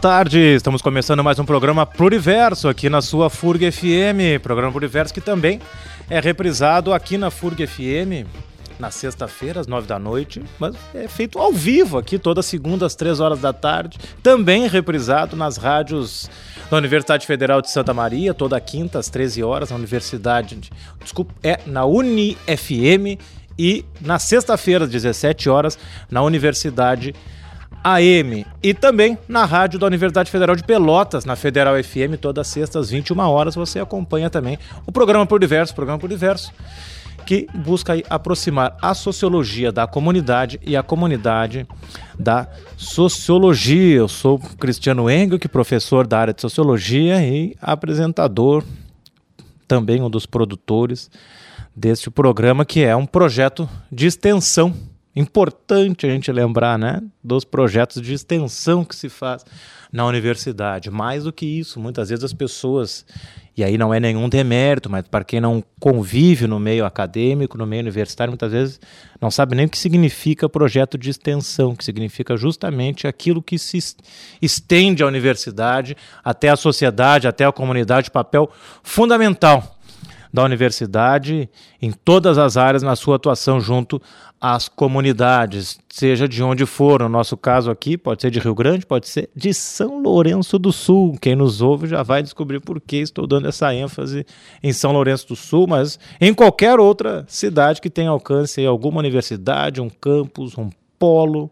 Tarde, estamos começando mais um programa Pluriverso aqui na sua FURG FM. Programa Pluriverso que também é reprisado aqui na FURG FM na sexta-feira, às nove da noite, mas é feito ao vivo aqui toda segunda às três horas da tarde. Também reprisado nas rádios da Universidade Federal de Santa Maria, toda quinta às 13 horas, na Universidade. Desculpa, é na UniFM e na sexta-feira, às 17 horas, na Universidade AM. E também na rádio da Universidade Federal de Pelotas, na Federal FM, todas as sextas, às 21 horas, você acompanha também o programa Por Diverso, programa Por Diverso, que busca aproximar a sociologia da comunidade e a comunidade da sociologia. Eu sou Cristiano Engel, que professor da área de sociologia e apresentador, também um dos produtores deste programa, que é um projeto de extensão Importante a gente lembrar, né, dos projetos de extensão que se faz na universidade. Mais do que isso, muitas vezes as pessoas, e aí não é nenhum demérito, mas para quem não convive no meio acadêmico, no meio universitário, muitas vezes não sabe nem o que significa projeto de extensão, que significa justamente aquilo que se estende à universidade, até a sociedade, até a comunidade, papel fundamental da universidade em todas as áreas na sua atuação junto às comunidades, seja de onde for. No nosso caso aqui, pode ser de Rio Grande, pode ser de São Lourenço do Sul. Quem nos ouve já vai descobrir por que estou dando essa ênfase em São Lourenço do Sul, mas em qualquer outra cidade que tenha alcance, alguma universidade, um campus, um polo,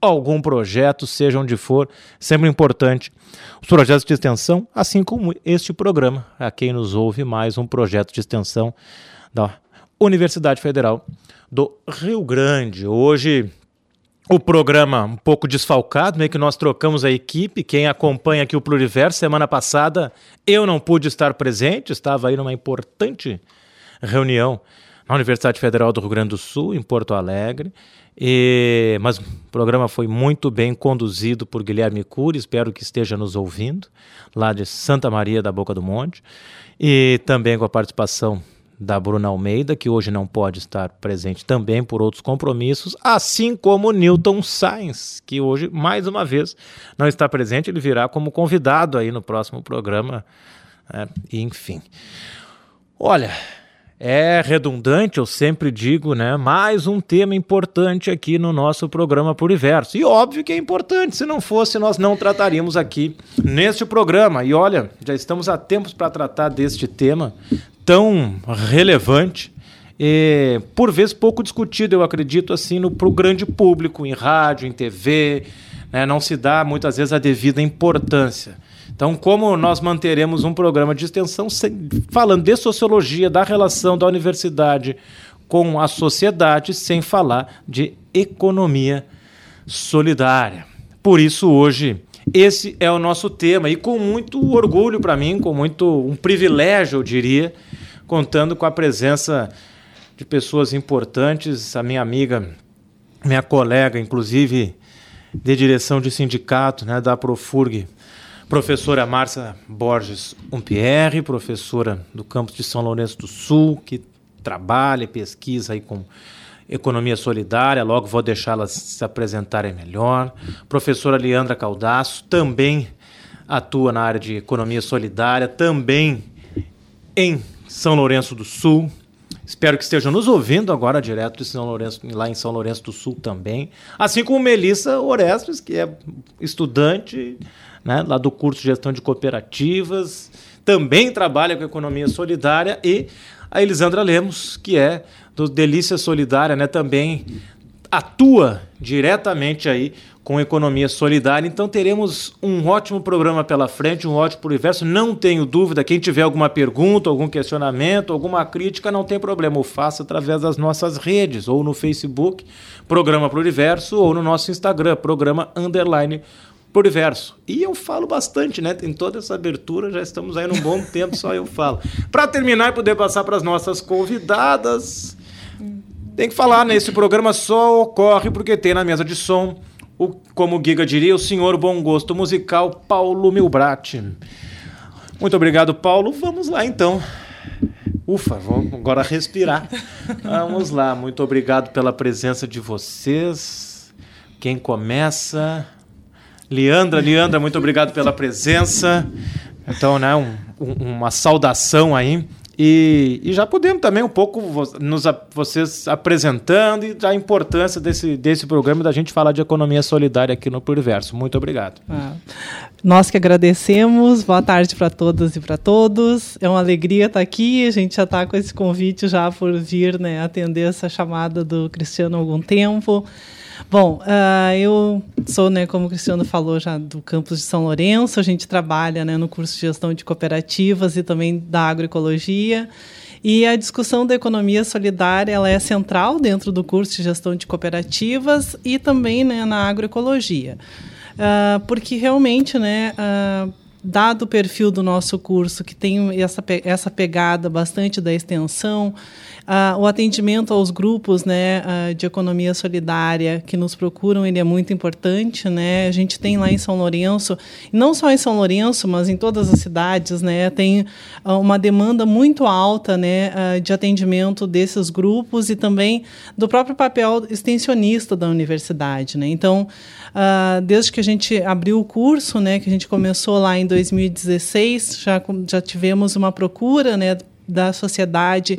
algum projeto, seja onde for, sempre importante. Os projetos de extensão, assim como este programa, a quem nos ouve mais um projeto de extensão da Universidade Federal do Rio Grande. Hoje o programa um pouco desfalcado, meio que nós trocamos a equipe. Quem acompanha aqui o Pluriverso, semana passada eu não pude estar presente, estava aí numa importante reunião na Universidade Federal do Rio Grande do Sul, em Porto Alegre. E, mas o programa foi muito bem conduzido por Guilherme Cury, espero que esteja nos ouvindo, lá de Santa Maria da Boca do Monte, e também com a participação da Bruna Almeida, que hoje não pode estar presente também por outros compromissos, assim como Newton Sainz, que hoje, mais uma vez, não está presente, ele virá como convidado aí no próximo programa, né? enfim. Olha, é redundante, eu sempre digo, né? Mais um tema importante aqui no nosso programa Pluriverso. E óbvio que é importante, se não fosse, nós não trataríamos aqui neste programa. E olha, já estamos há tempos para tratar deste tema tão relevante e por vezes pouco discutido, eu acredito, assim, no pro grande público, em rádio, em TV, né? não se dá muitas vezes a devida importância. Então, como nós manteremos um programa de extensão sem, falando de sociologia, da relação da universidade com a sociedade, sem falar de economia solidária. Por isso, hoje, esse é o nosso tema e com muito orgulho para mim, com muito um privilégio, eu diria, contando com a presença de pessoas importantes, a minha amiga, minha colega, inclusive de direção de sindicato, né, da Profurg, Professora Márcia Borges Umpierre, professora do campus de São Lourenço do Sul, que trabalha e pesquisa aí com economia solidária, logo vou deixá-las se apresentarem melhor. Professora Leandra Caldaço também atua na área de economia solidária, também em São Lourenço do Sul. Espero que estejam nos ouvindo agora direto de São Lourenço, lá em São Lourenço do Sul também. Assim como Melissa Orestes, que é estudante né, lá do curso de gestão de cooperativas, também trabalha com economia solidária, e a Elisandra Lemos, que é do Delícia Solidária, né, também atua diretamente aí com economia solidária. Então teremos um ótimo programa pela frente, um ótimo universo. Não tenho dúvida, quem tiver alguma pergunta, algum questionamento, alguma crítica, não tem problema, o faça através das nossas redes, ou no Facebook, Programa Pluriverso, ou no nosso Instagram, Programa Underline Pluriverso. E eu falo bastante, né? Tem toda essa abertura, já estamos aí num bom tempo, só eu falo. Para terminar e poder passar para as nossas convidadas, tem que falar, né? Esse programa só ocorre porque tem na mesa de som, o, como o Giga diria, o senhor bom gosto musical Paulo Milbrat. Muito obrigado, Paulo. Vamos lá, então. Ufa, vamos agora respirar. Vamos lá. Muito obrigado pela presença de vocês. Quem começa? Leandra, Leandra, muito obrigado pela presença. Então, né, um, um, uma saudação aí. E, e, já podemos também um pouco nos, vocês apresentando e a importância desse, desse programa da gente falar de economia solidária aqui no Pluriverso. Muito obrigado. Ah, nós que agradecemos. Boa tarde para todas e para todos. É uma alegria estar aqui. A gente já está com esse convite já por vir né, atender essa chamada do Cristiano há algum tempo. Bom, uh, eu sou, né, como o Cristiano falou, já do campus de São Lourenço. A gente trabalha né, no curso de gestão de cooperativas e também da agroecologia. E a discussão da economia solidária ela é central dentro do curso de gestão de cooperativas e também né, na agroecologia. Uh, porque realmente, né, uh, dado o perfil do nosso curso, que tem essa, essa pegada bastante da extensão, Uh, o atendimento aos grupos né, uh, de economia solidária que nos procuram ele é muito importante. Né? A gente tem lá em São Lourenço, não só em São Lourenço, mas em todas as cidades, né, tem uh, uma demanda muito alta né, de atendimento desses grupos e também do próprio papel extensionista da universidade. Né? Então, desde que a gente abriu o curso, né, que a gente começou lá em 2016, já, já tivemos uma procura né, da sociedade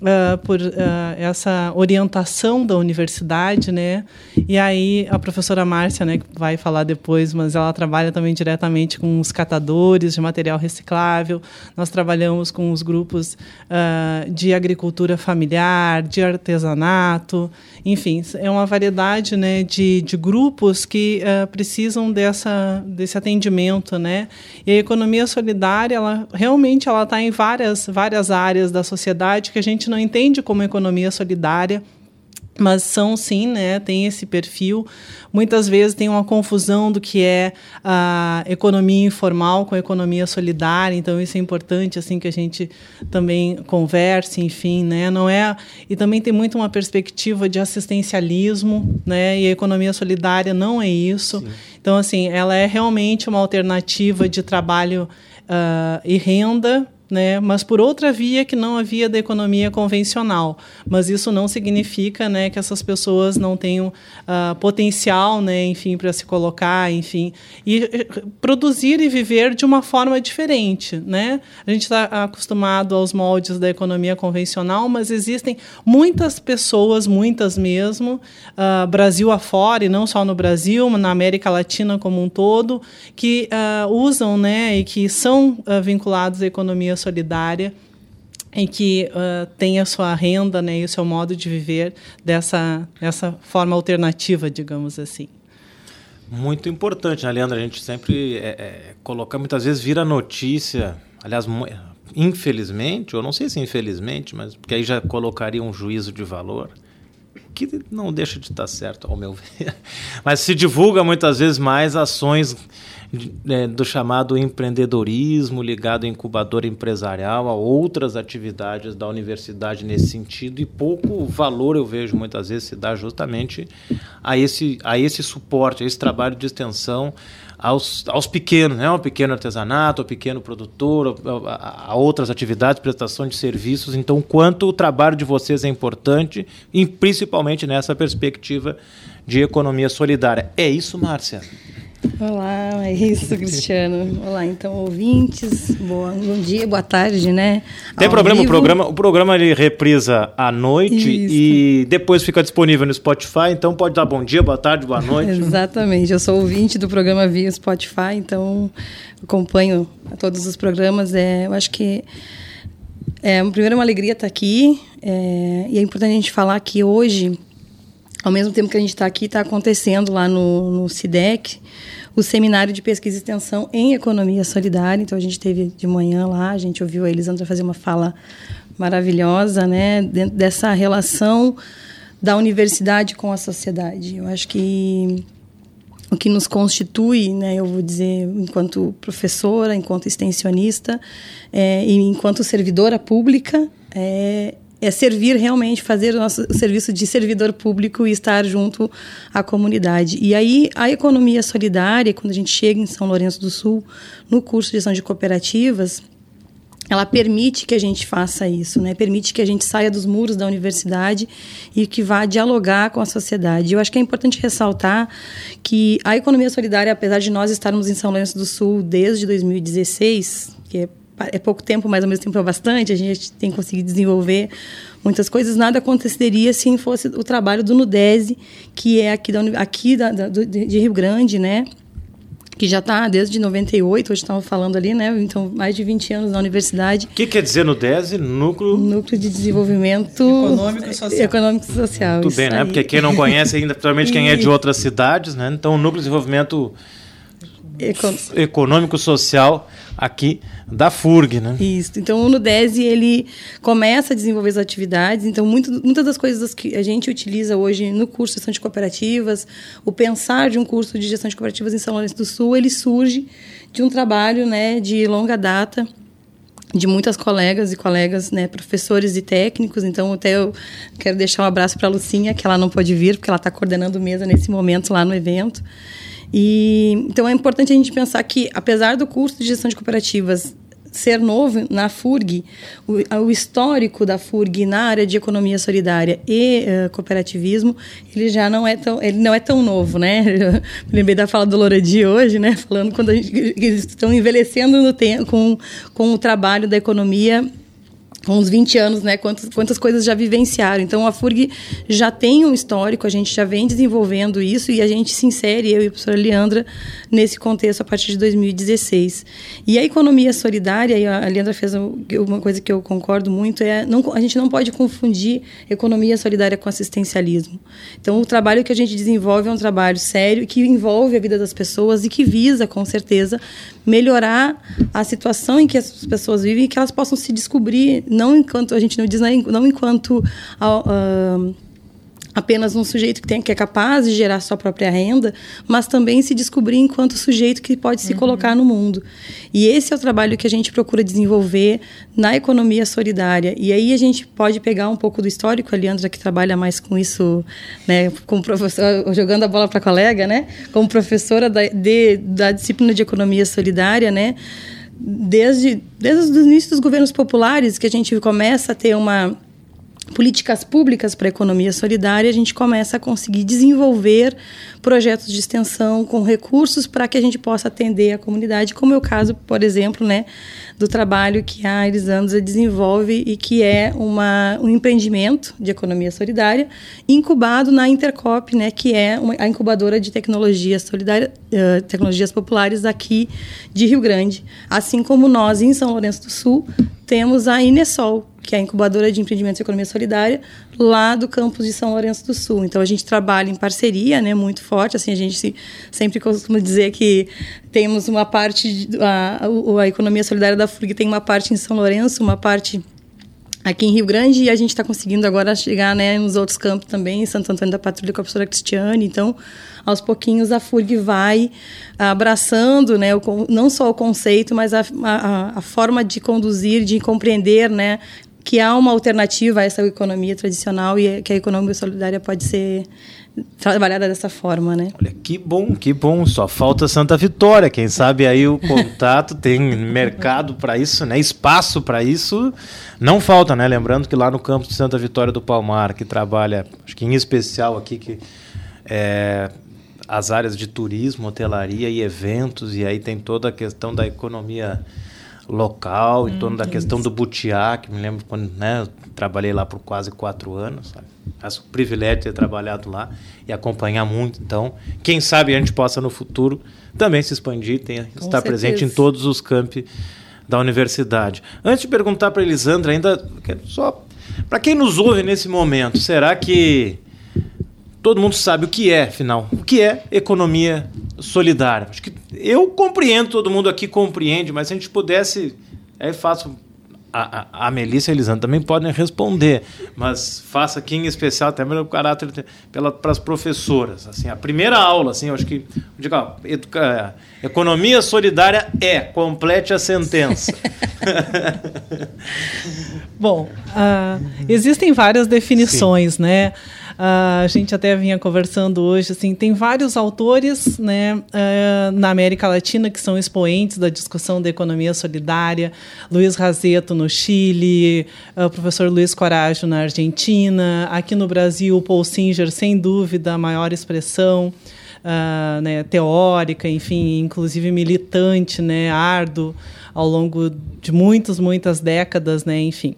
uh, por uh, essa orientação da universidade, né? E aí a professora Márcia, né, que vai falar depois, mas ela trabalha também diretamente com os catadores de material reciclável. Nós trabalhamos com os grupos uh, de agricultura familiar, de artesanato, enfim, é uma variedade, né, de, de grupos que precisam dessa desse atendimento, né? E a economia solidária, ela realmente ela está em várias várias áreas da sociedade que a gente não entende como economia solidária, mas são sim, né, tem esse perfil. Muitas vezes tem uma confusão do que é a economia informal com a economia solidária, então isso é importante assim que a gente também converse, enfim, né? Não é e também tem muito uma perspectiva de assistencialismo, né? E a economia solidária não é isso. Sim. Então assim, ela é realmente uma alternativa de trabalho uh, e renda né, mas por outra via que não havia da economia convencional. Mas isso não significa né, que essas pessoas não tenham uh, potencial, né, enfim, para se colocar, enfim, e eh, produzir e viver de uma forma diferente. Né? A gente está acostumado aos moldes da economia convencional, mas existem muitas pessoas, muitas mesmo, uh, Brasil afora, e não só no Brasil, mas na América Latina como um todo, que uh, usam né, e que são vinculados à economia solidária em que uh, tem a sua renda né, e o seu modo de viver dessa, dessa forma alternativa, digamos assim. Muito importante, né, Leandra? A gente sempre é, é, coloca, muitas vezes vira notícia, aliás, infelizmente, ou não sei se infelizmente, mas porque aí já colocaria um juízo de valor, que não deixa de estar certo, ao meu ver. Mas se divulga muitas vezes mais ações é, do chamado empreendedorismo ligado à incubadora empresarial, a outras atividades da universidade nesse sentido, e pouco valor eu vejo muitas vezes se dá justamente a esse, a esse suporte, a esse trabalho de extensão aos, aos pequenos, né? ao pequeno artesanato, ao pequeno produtor, a, a, outras atividades, prestação de serviços. Então, quanto o trabalho de vocês é importante, e principalmente nessa perspectiva de economia solidária. É isso, Márcia? Olá, é isso, Cristiano. Olá, então, ouvintes. Boa, bom dia, boa tarde, né? Tem Ao problema, o programa, o programa ele reprisa à noite isso. e depois fica disponível no Spotify, então pode dar bom dia, boa tarde, boa noite. Exatamente, eu sou ouvinte do programa via Spotify, então acompanho todos os programas. É, eu acho que é, primeiro é uma alegria estar aqui é, e é importante a gente falar que hoje ao mesmo tempo que a gente está aqui, está acontecendo lá no, no CIDEC o seminário de pesquisa e extensão em economia solidária. Então a gente teve de manhã lá, a gente ouviu a Elisandra fazer uma fala maravilhosa, né, dentro dessa relação da universidade com a sociedade. Eu acho que o que nos constitui, né, eu vou dizer, enquanto professora, enquanto extensionista é, e enquanto servidora pública, é, é servir realmente, fazer o nosso serviço de servidor público e estar junto à comunidade. E aí, a economia solidária, quando a gente chega em São Lourenço do Sul, no curso de gestão de cooperativas, ela permite que a gente faça isso, né? Permite que a gente saia dos muros da universidade e que vá dialogar com a sociedade. Eu acho que é importante ressaltar que a economia solidária, apesar de nós estarmos em São Lourenço do Sul desde 2016, que é, é pouco tempo, mas ao mesmo tempo é bastante, a gente tem conseguido desenvolver muitas coisas, nada aconteceria se não fosse o trabalho do Nudese, que é aqui, da, aqui da, da, de Rio Grande, né? que já está desde 98, hoje estava falando ali, né? Então, mais de 20 anos na universidade. O que quer dizer no DESE? Núcleo... Núcleo de Desenvolvimento... Econômico e Social. Econômico e Social. Tudo bem, né? Porque quem não conhece ainda, principalmente quem é de outras cidades, né? Então, o Núcleo de Desenvolvimento Econ... Econômico Social aqui da FURG, né? Isso. Então, o Nudese, ele começa a desenvolver as atividades. Então, muito, muitas das coisas que a gente utiliza hoje no curso de gestão de cooperativas, o pensar de um curso de gestão de cooperativas em São Lourenço do Sul, ele surge de um trabalho, né, de longa data de muitas colegas e colegas, né, professores e técnicos. Então, até eu quero deixar um abraço para a Lucinha, que ela não pode vir, porque ela está coordenando mesa nesse momento lá no evento. E, então é importante a gente pensar que, apesar do curso de gestão de cooperativas ser novo na FURG, o, o, histórico da FURG na área de economia solidária e uh, cooperativismo, ele já não é tão, ele não é tão novo, né? Eu lembrei da fala do Loredi hoje, né? Falando quando gente, eles estão envelhecendo no tempo com, com o trabalho da economia com uns 20 anos, né? Quantas, quantas coisas já vivenciaram. Então, a FURG já tem um histórico, a gente já vem desenvolvendo isso e a gente se insere, eu e a professora Leandra, nesse contexto a partir de 2016. E a economia solidária, e a Leandra fez uma coisa que eu concordo muito, é não, a gente não pode confundir economia solidária com assistencialismo. Então, o trabalho que a gente desenvolve é um trabalho sério que envolve a vida das pessoas e que visa, com certeza, melhorar a situação em que as pessoas vivem e que elas possam se descobrir não enquanto a gente não diz não enquanto uh, apenas um sujeito que tem que é capaz de gerar sua própria renda, mas também se descobrir enquanto sujeito que pode se uhum. colocar no mundo. E esse é o trabalho que a gente procura desenvolver na economia solidária. E aí a gente pode pegar um pouco do histórico, a Leandra que trabalha mais com isso, né, como professor, jogando a bola para colega, né, como professora da, de, da disciplina de economia solidária, né, desde, desde o início dos governos populares que a gente começa a ter uma políticas públicas para a economia solidária, a gente começa a conseguir desenvolver projetos de extensão com recursos para que a gente possa atender a comunidade, como é o caso, por exemplo, né, do trabalho que a Elisandra desenvolve e que é uma, um empreendimento de economia solidária incubado na Intercop, né, que é uma, a incubadora de tecnologia solidária, uh, tecnologias populares aqui de Rio Grande. Assim como nós, em São Lourenço do Sul, temos a Inesol, que é a incubadora de empreendimentos de economia solidária, lá do campus de São Lourenço do Sul. Então a gente trabalha em parceria, né, muito forte. Assim a gente se, sempre costuma dizer que temos uma parte a, a economia solidária da FURG tem uma parte em São Lourenço, uma parte aqui em Rio Grande e a gente está conseguindo agora chegar né, nos outros campos também, em Santo Antônio da Patrulha com a professora Cristiane. Então, aos pouquinhos, a FURG vai abraçando né, o, não só o conceito, mas a, a, a, forma de conduzir, de compreender né, que há uma alternativa a essa economia tradicional e que a economia solidária pode ser trabalhada dessa forma, né? Olha, que bom, que bom. Só falta Santa Vitória. Quem sabe aí o contato tem mercado para isso, né? Espaço para isso. Não falta, né? Lembrando que lá no campus de Santa Vitória do Palmar, que trabalha, acho que em especial aqui, que é, as áreas de turismo, hotelaria e eventos, e aí tem toda a questão da economia local, em torno da questão do butiá, que me lembro quando né, trabalhei lá por quase quatro anos. Sabe? Acho um privilégio de ter trabalhado lá e acompanhar muito. Então, quem sabe a gente possa no futuro também se expandir, ter, estar certeza. presente em todos os campi da universidade. Antes de perguntar para Elisandra, ainda só para quem nos ouve nesse momento, será que todo mundo sabe o que é, afinal, o que é economia solidária? Acho que eu compreendo, todo mundo aqui compreende, mas se a gente pudesse, aí faço a, a, a Melissa e a Elisandra também podem responder, mas faça aqui em especial até pelo caráter pela, para as professoras. Assim, a primeira aula, assim, eu acho que digo, ó, educa, economia solidária é complete a sentença. Bom, uh, existem várias definições, Sim. né? A gente até vinha conversando hoje, assim, tem vários autores né, uh, na América Latina que são expoentes da discussão da economia solidária. Luiz Razeto no Chile, uh, o professor Luiz Coraggio na Argentina, aqui no Brasil, Paul Singer, sem dúvida, a maior expressão. Uh, né, teórica, enfim, inclusive militante, né, árduo ao longo de muitas, muitas décadas, né, enfim.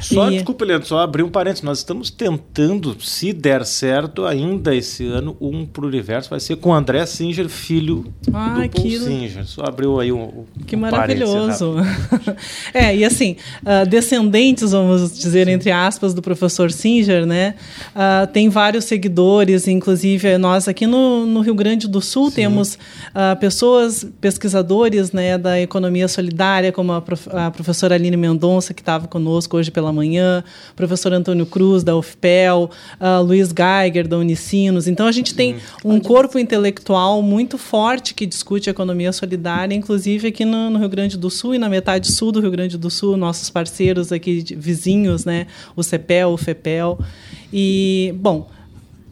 Só, e... desculpa, Leandro, só abrir um parênteses. Nós estamos tentando, se der certo, ainda esse ano, um Pluriverso vai ser com André Singer, filho ah, do Paul que... Singer. Só abriu aí um, um Que maravilhoso. é, e assim, uh, descendentes, vamos dizer, Sim. entre aspas, do professor Singer, né? Uh, tem vários seguidores, inclusive nós aqui no, no Rio Grande do Sul Sim. temos uh, pessoas, pesquisadores né, da economia solidária, como a, prof, a professora Aline Mendonça, que estava conosco hoje pela manhã, professor Antônio Cruz, da UFPEL, uh, Luiz Geiger, da Unicinos. Então, a gente tem um corpo intelectual muito forte que discute economia solidária, inclusive aqui no, no, Rio Grande do Sul e na metade sul do Rio Grande do Sul, nossos parceiros aqui, vizinhos, né? o CEPEL, o FEPEL. E, bom,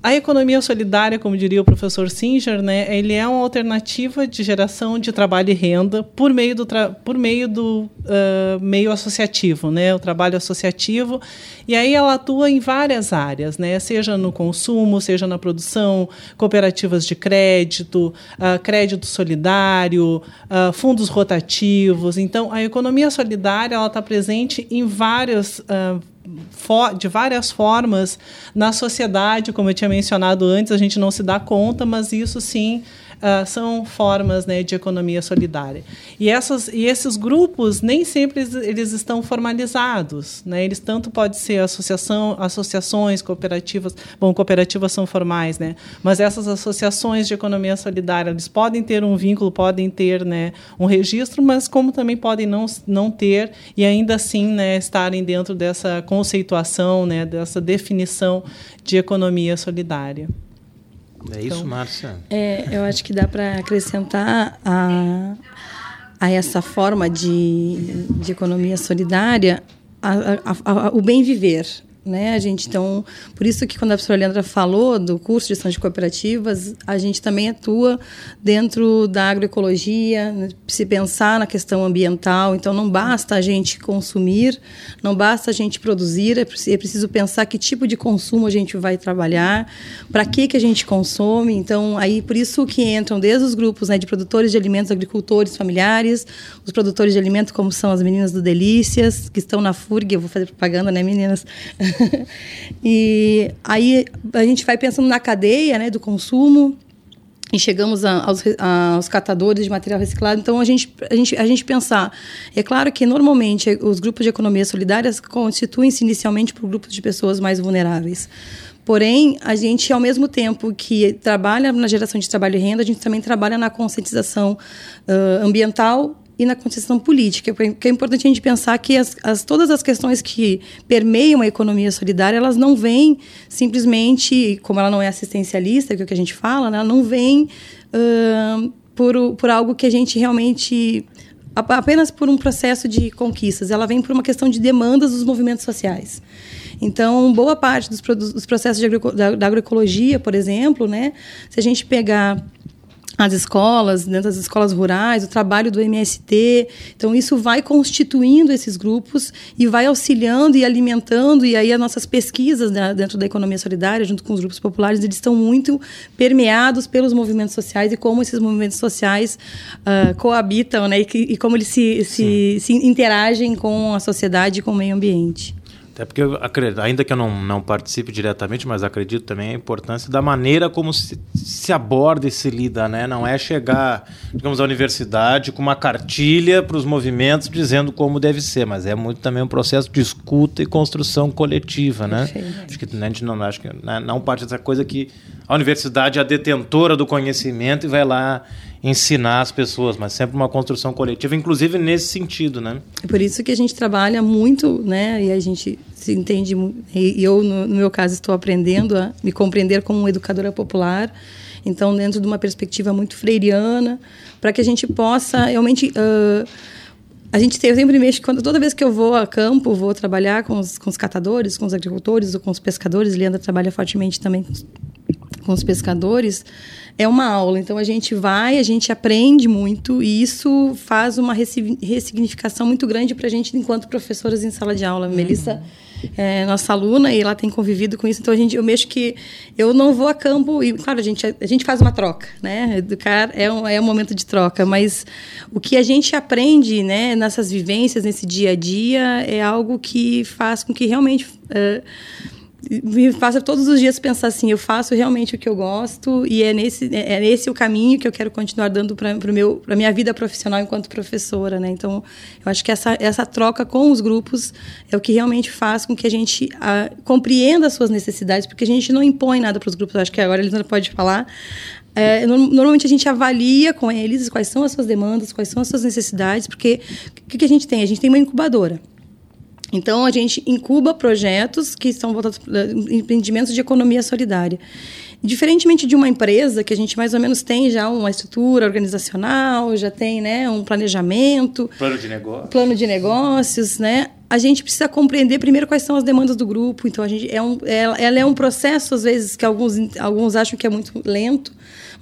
a economia solidária, como diria o professor Singer, né, ele é uma alternativa de geração de trabalho e renda por meio do, por meio, do uh, meio associativo, né, o trabalho associativo. E aí ela atua em várias áreas, né, seja no consumo, seja na produção, cooperativas de crédito, uh, crédito solidário, uh, fundos rotativos. Então, a economia solidária ela está presente em vários de várias formas na sociedade, como eu tinha mencionado antes, a gente não se dá conta, mas isso sim uh, são formas né, de economia solidária. E, essas, e esses grupos nem sempre eles, eles estão formalizados. Né? Eles tanto pode ser associação, associações, cooperativas. Bom, cooperativas são formais, né? mas essas associações de economia solidária eles podem ter um vínculo, podem ter né, um registro, mas como também podem não, não ter e ainda assim né, estarem dentro dessa conceituação, né, dessa definição de economia solidária. É isso, então, Márcia? É, eu acho que dá para acrescentar a, a essa forma de, de economia solidária a, a, a, o bem viver, né? A gente então, por isso que quando a professora Leandra falou do curso de gestão de cooperativas, a gente também atua dentro da agroecologia, né? se pensar na questão ambiental. Então, não basta a gente consumir, não basta a gente produzir, é, é preciso pensar que tipo de consumo a gente vai trabalhar, para que que a gente consome. Então, aí por isso que entram desde os grupos né, de produtores de alimentos, agricultores familiares, os produtores de alimentos como são as meninas do Delícias, que estão na FURG, eu vou fazer propaganda, né, meninas? e aí a gente vai pensando na cadeia né, do consumo e chegamos a, aos, a, aos catadores de material reciclado. Então, a gente, a, gente, a gente pensar. É claro que, normalmente, os grupos de economia solidárias constituem-se inicialmente por grupos de pessoas mais vulneráveis. Porém, a gente, ao mesmo tempo que trabalha na geração de trabalho e renda, a gente também trabalha na conscientização uh, ambiental e na concessão política, porque é importante a gente pensar que as, as, todas as questões que permeiam a economia solidária, elas não vêm simplesmente, como ela não é assistencialista, que é o que a gente fala, né, ela não vem uh, por, por algo que a gente realmente apenas por um processo de conquistas, ela vem por uma questão de demandas dos movimentos sociais. Então, boa parte dos, dos processos agro, da, da agroecologia, por exemplo, né, se a gente pegar as escolas, dentro das escolas rurais, o trabalho do MST. Então, isso vai constituindo esses grupos e vai auxiliando e alimentando. E aí, as nossas pesquisas né, dentro da economia solidária, junto com os grupos populares, eles estão muito permeados pelos movimentos sociais e como esses movimentos sociais uh, coabitam né, e, e, como eles se, se, se interagem com a sociedade e com o meio ambiente. Até porque, eu acredito, ainda que eu não, não participe diretamente, mas acredito também a importância da maneira como se, se aborda e se lida, né? Não é chegar, digamos, à universidade com uma cartilha para os movimentos dizendo como deve ser, mas é muito também um processo de escuta e construção coletiva, né? Acho que né, a gente não, acho que né, não parte dessa coisa que a universidade é a detentora do conhecimento e vai lá ensinar as pessoas, mas sempre uma construção coletiva, inclusive nesse sentido, né? É por isso que a gente trabalha muito, né? E a gente se entende, e eu, no, meu caso, estou aprendendo a me compreender como uma educadora popular, então, dentro de uma perspectiva muito freiriana, para que a gente possa realmente. Uh, a gente tem, sempre mexo, quando, toda vez que eu vou a campo, vou trabalhar com os, com os catadores, com os agricultores ou com os pescadores, Leandra trabalha fortemente também com os, pescadores, é uma aula. Então a gente vai, a gente aprende muito e isso faz uma ressignificação muito grande para a gente enquanto professoras em sala de aula. Uhum. Melissa é nossa aluna e ela tem convivido com isso. Então a gente, eu mexo que eu não vou a campo e claro a gente a gente faz uma troca, né? Educar é um, é um momento de troca, mas o que a gente aprende, né? Nessas vivências, nesse dia a dia, é algo que faz com que realmente uh, me faça todos os dias pensar assim, eu faço realmente o que eu gosto e é nesse é, é nesse o caminho que eu quero continuar dando para meu para minha vida profissional enquanto professora, né? Então, eu acho que essa essa troca com os grupos é o que realmente faz com que a gente a, compreenda as suas necessidades, porque a gente não impõe nada para os grupos. Eu acho que agora eles não pode falar. É, normalmente a gente avalia com eles quais são as suas demandas, quais são as suas necessidades, porque o que, que a gente tem? A gente tem uma incubadora. Então, a gente incuba projetos que são voltados para empreendimentos de economia solidária. Diferentemente de uma empresa, que a gente mais ou menos tem já uma estrutura organizacional, já tem né, um planejamento. Plano de negócio. Plano de negócios, né? A gente precisa compreender primeiro quais são as demandas do grupo. Então, a gente é um, ela, ela é um processo, às vezes, que alguns, alguns acham que é muito lento,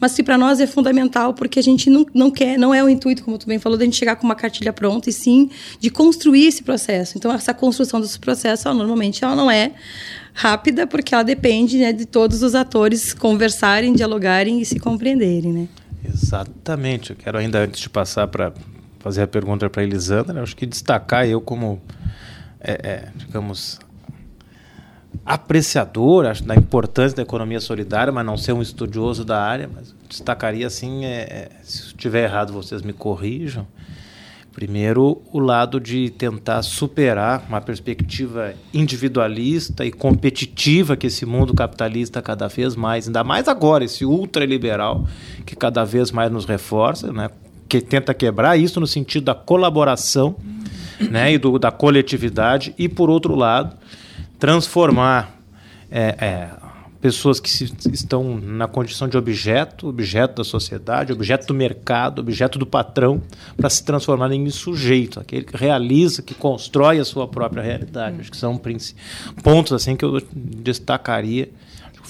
mas que para nós é fundamental porque a gente não, não quer, não é o intuito, como tu bem falou, de a gente chegar com uma cartilha pronta, e sim de construir esse processo. Então, essa construção desse processo, normalmente, ela não é rápida, porque ela depende né, de todos os atores conversarem, dialogarem e se compreenderem, né? Exatamente. Eu quero ainda, antes de passar para fazer a pergunta para Elisandra, acho que destacar eu como, é, é, digamos, apreciador acho, da importância da economia solidária, mas não ser um estudioso da área, mas destacaria assim, é, é, se estiver errado vocês me corrijam. Primeiro, o lado de tentar superar uma perspectiva individualista e competitiva que esse mundo capitalista cada vez mais, ainda mais agora, esse ultraliberal que cada vez mais nos reforça, né? que tenta quebrar isso no sentido da colaboração né? e do, da coletividade, e por outro lado, transformar é, é, pessoas que se, estão na condição de objeto, objeto da sociedade, objeto do mercado, objeto do patrão, para se transformar em sujeito, aquele que realiza, que constrói a sua própria realidade. Hum. Acho que são pontos assim que eu destacaria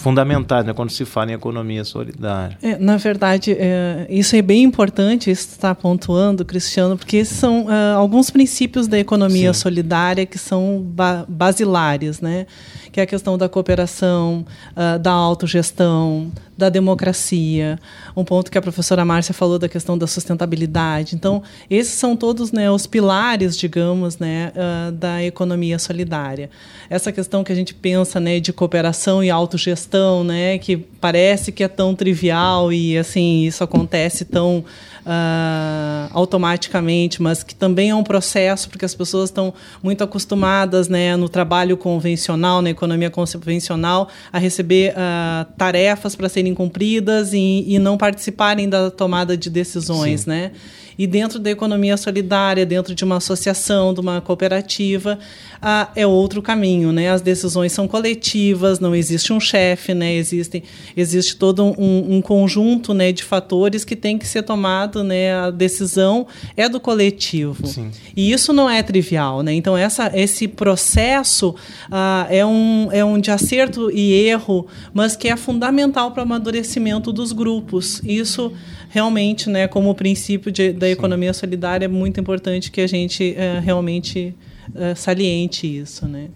fundamentais né, quando se fala em economia solidária. É, na verdade, é, isso é bem importante, isso está pontuando, Cristiano, porque esses são uh, alguns princípios da economia Sim. solidária que são ba basilares, né? Que é a questão da cooperação, uh, da autogestão, da democracia, um ponto que a professora Márcia falou da questão da sustentabilidade. Então, esses são todos né, os pilares, digamos, né, uh, da economia solidária. Essa questão que a gente pensa né, de cooperação e autogestão, né, que parece que é tão trivial e assim isso acontece tão uh, automaticamente, mas que também é um processo, porque as pessoas estão muito acostumadas né, no trabalho convencional, na economia convencional, a receber uh, tarefas para serem cumpridas e, e, não participarem da tomada de decisões. Né? E dentro da economia solidária, dentro de uma associação, de uma cooperativa, ah, é outro caminho. Né? As decisões são coletivas, não existe um chefe, né? existe, existe todo um, um, conjunto né, de fatores que tem que ser tomado. Né? A decisão é do coletivo. Sim. E isso não é trivial. Né? Então, essa, esse processo ah, é, um, é um de acerto e erro, mas que é fundamental para o amadurecimento dos grupos. Isso realmente, né, como princípio de, da economia solidária, é muito importante que a gente é, realmente é, saliente isso. Né?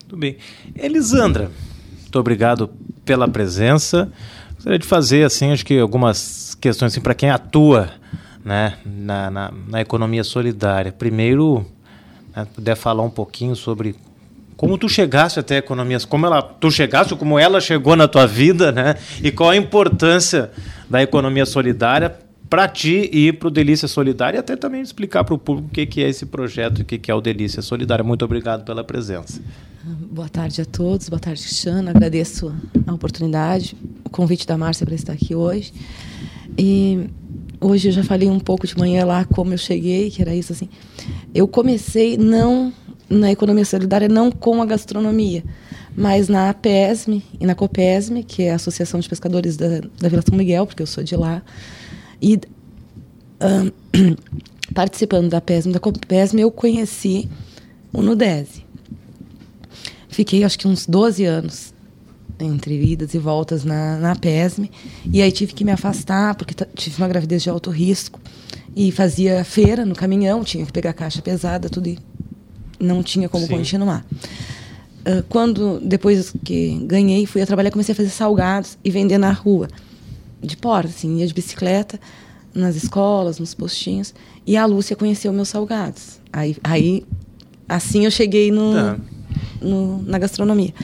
Muito bem. Elisandra, muito obrigado pela presença. Gostaria de fazer, assim, acho que algumas questões assim, para quem atua né, na, na, na economia solidária. Primeiro, né, puder falar um pouquinho sobre como tu chegaste até a economia, como ela, tu chegaste, como ela chegou na tua vida, né? E qual a importância da economia solidária para ti e para o Delícia Solidária e até também explicar para o público o que, que é esse projeto e o que, que é o Delícia Solidária. Muito obrigado pela presença. Boa tarde a todos, boa tarde, Cristiano. Agradeço a oportunidade, o convite da Márcia para estar aqui hoje. E hoje eu já falei um pouco de manhã lá como eu cheguei, que era isso assim. Eu comecei não na economia solidária, não com a gastronomia, mas na APESM e na COPESM, que é a Associação de Pescadores da, da Vila São Miguel, porque eu sou de lá. E um, participando da PESM, da COPESM, eu conheci o Nudese. Fiquei, acho que uns 12 anos entre idas e voltas na, na PESM. E aí tive que me afastar, porque tive uma gravidez de alto risco. E fazia feira no caminhão, tinha que pegar caixa pesada, tudo. E não tinha como Sim. continuar. Uh, quando, depois que ganhei, fui a trabalhar, comecei a fazer salgados e vender na rua. De porta, assim, ia de bicicleta nas escolas, nos postinhos. E a Lúcia conheceu meus salgados. Aí, aí assim eu cheguei no, tá. no, na gastronomia.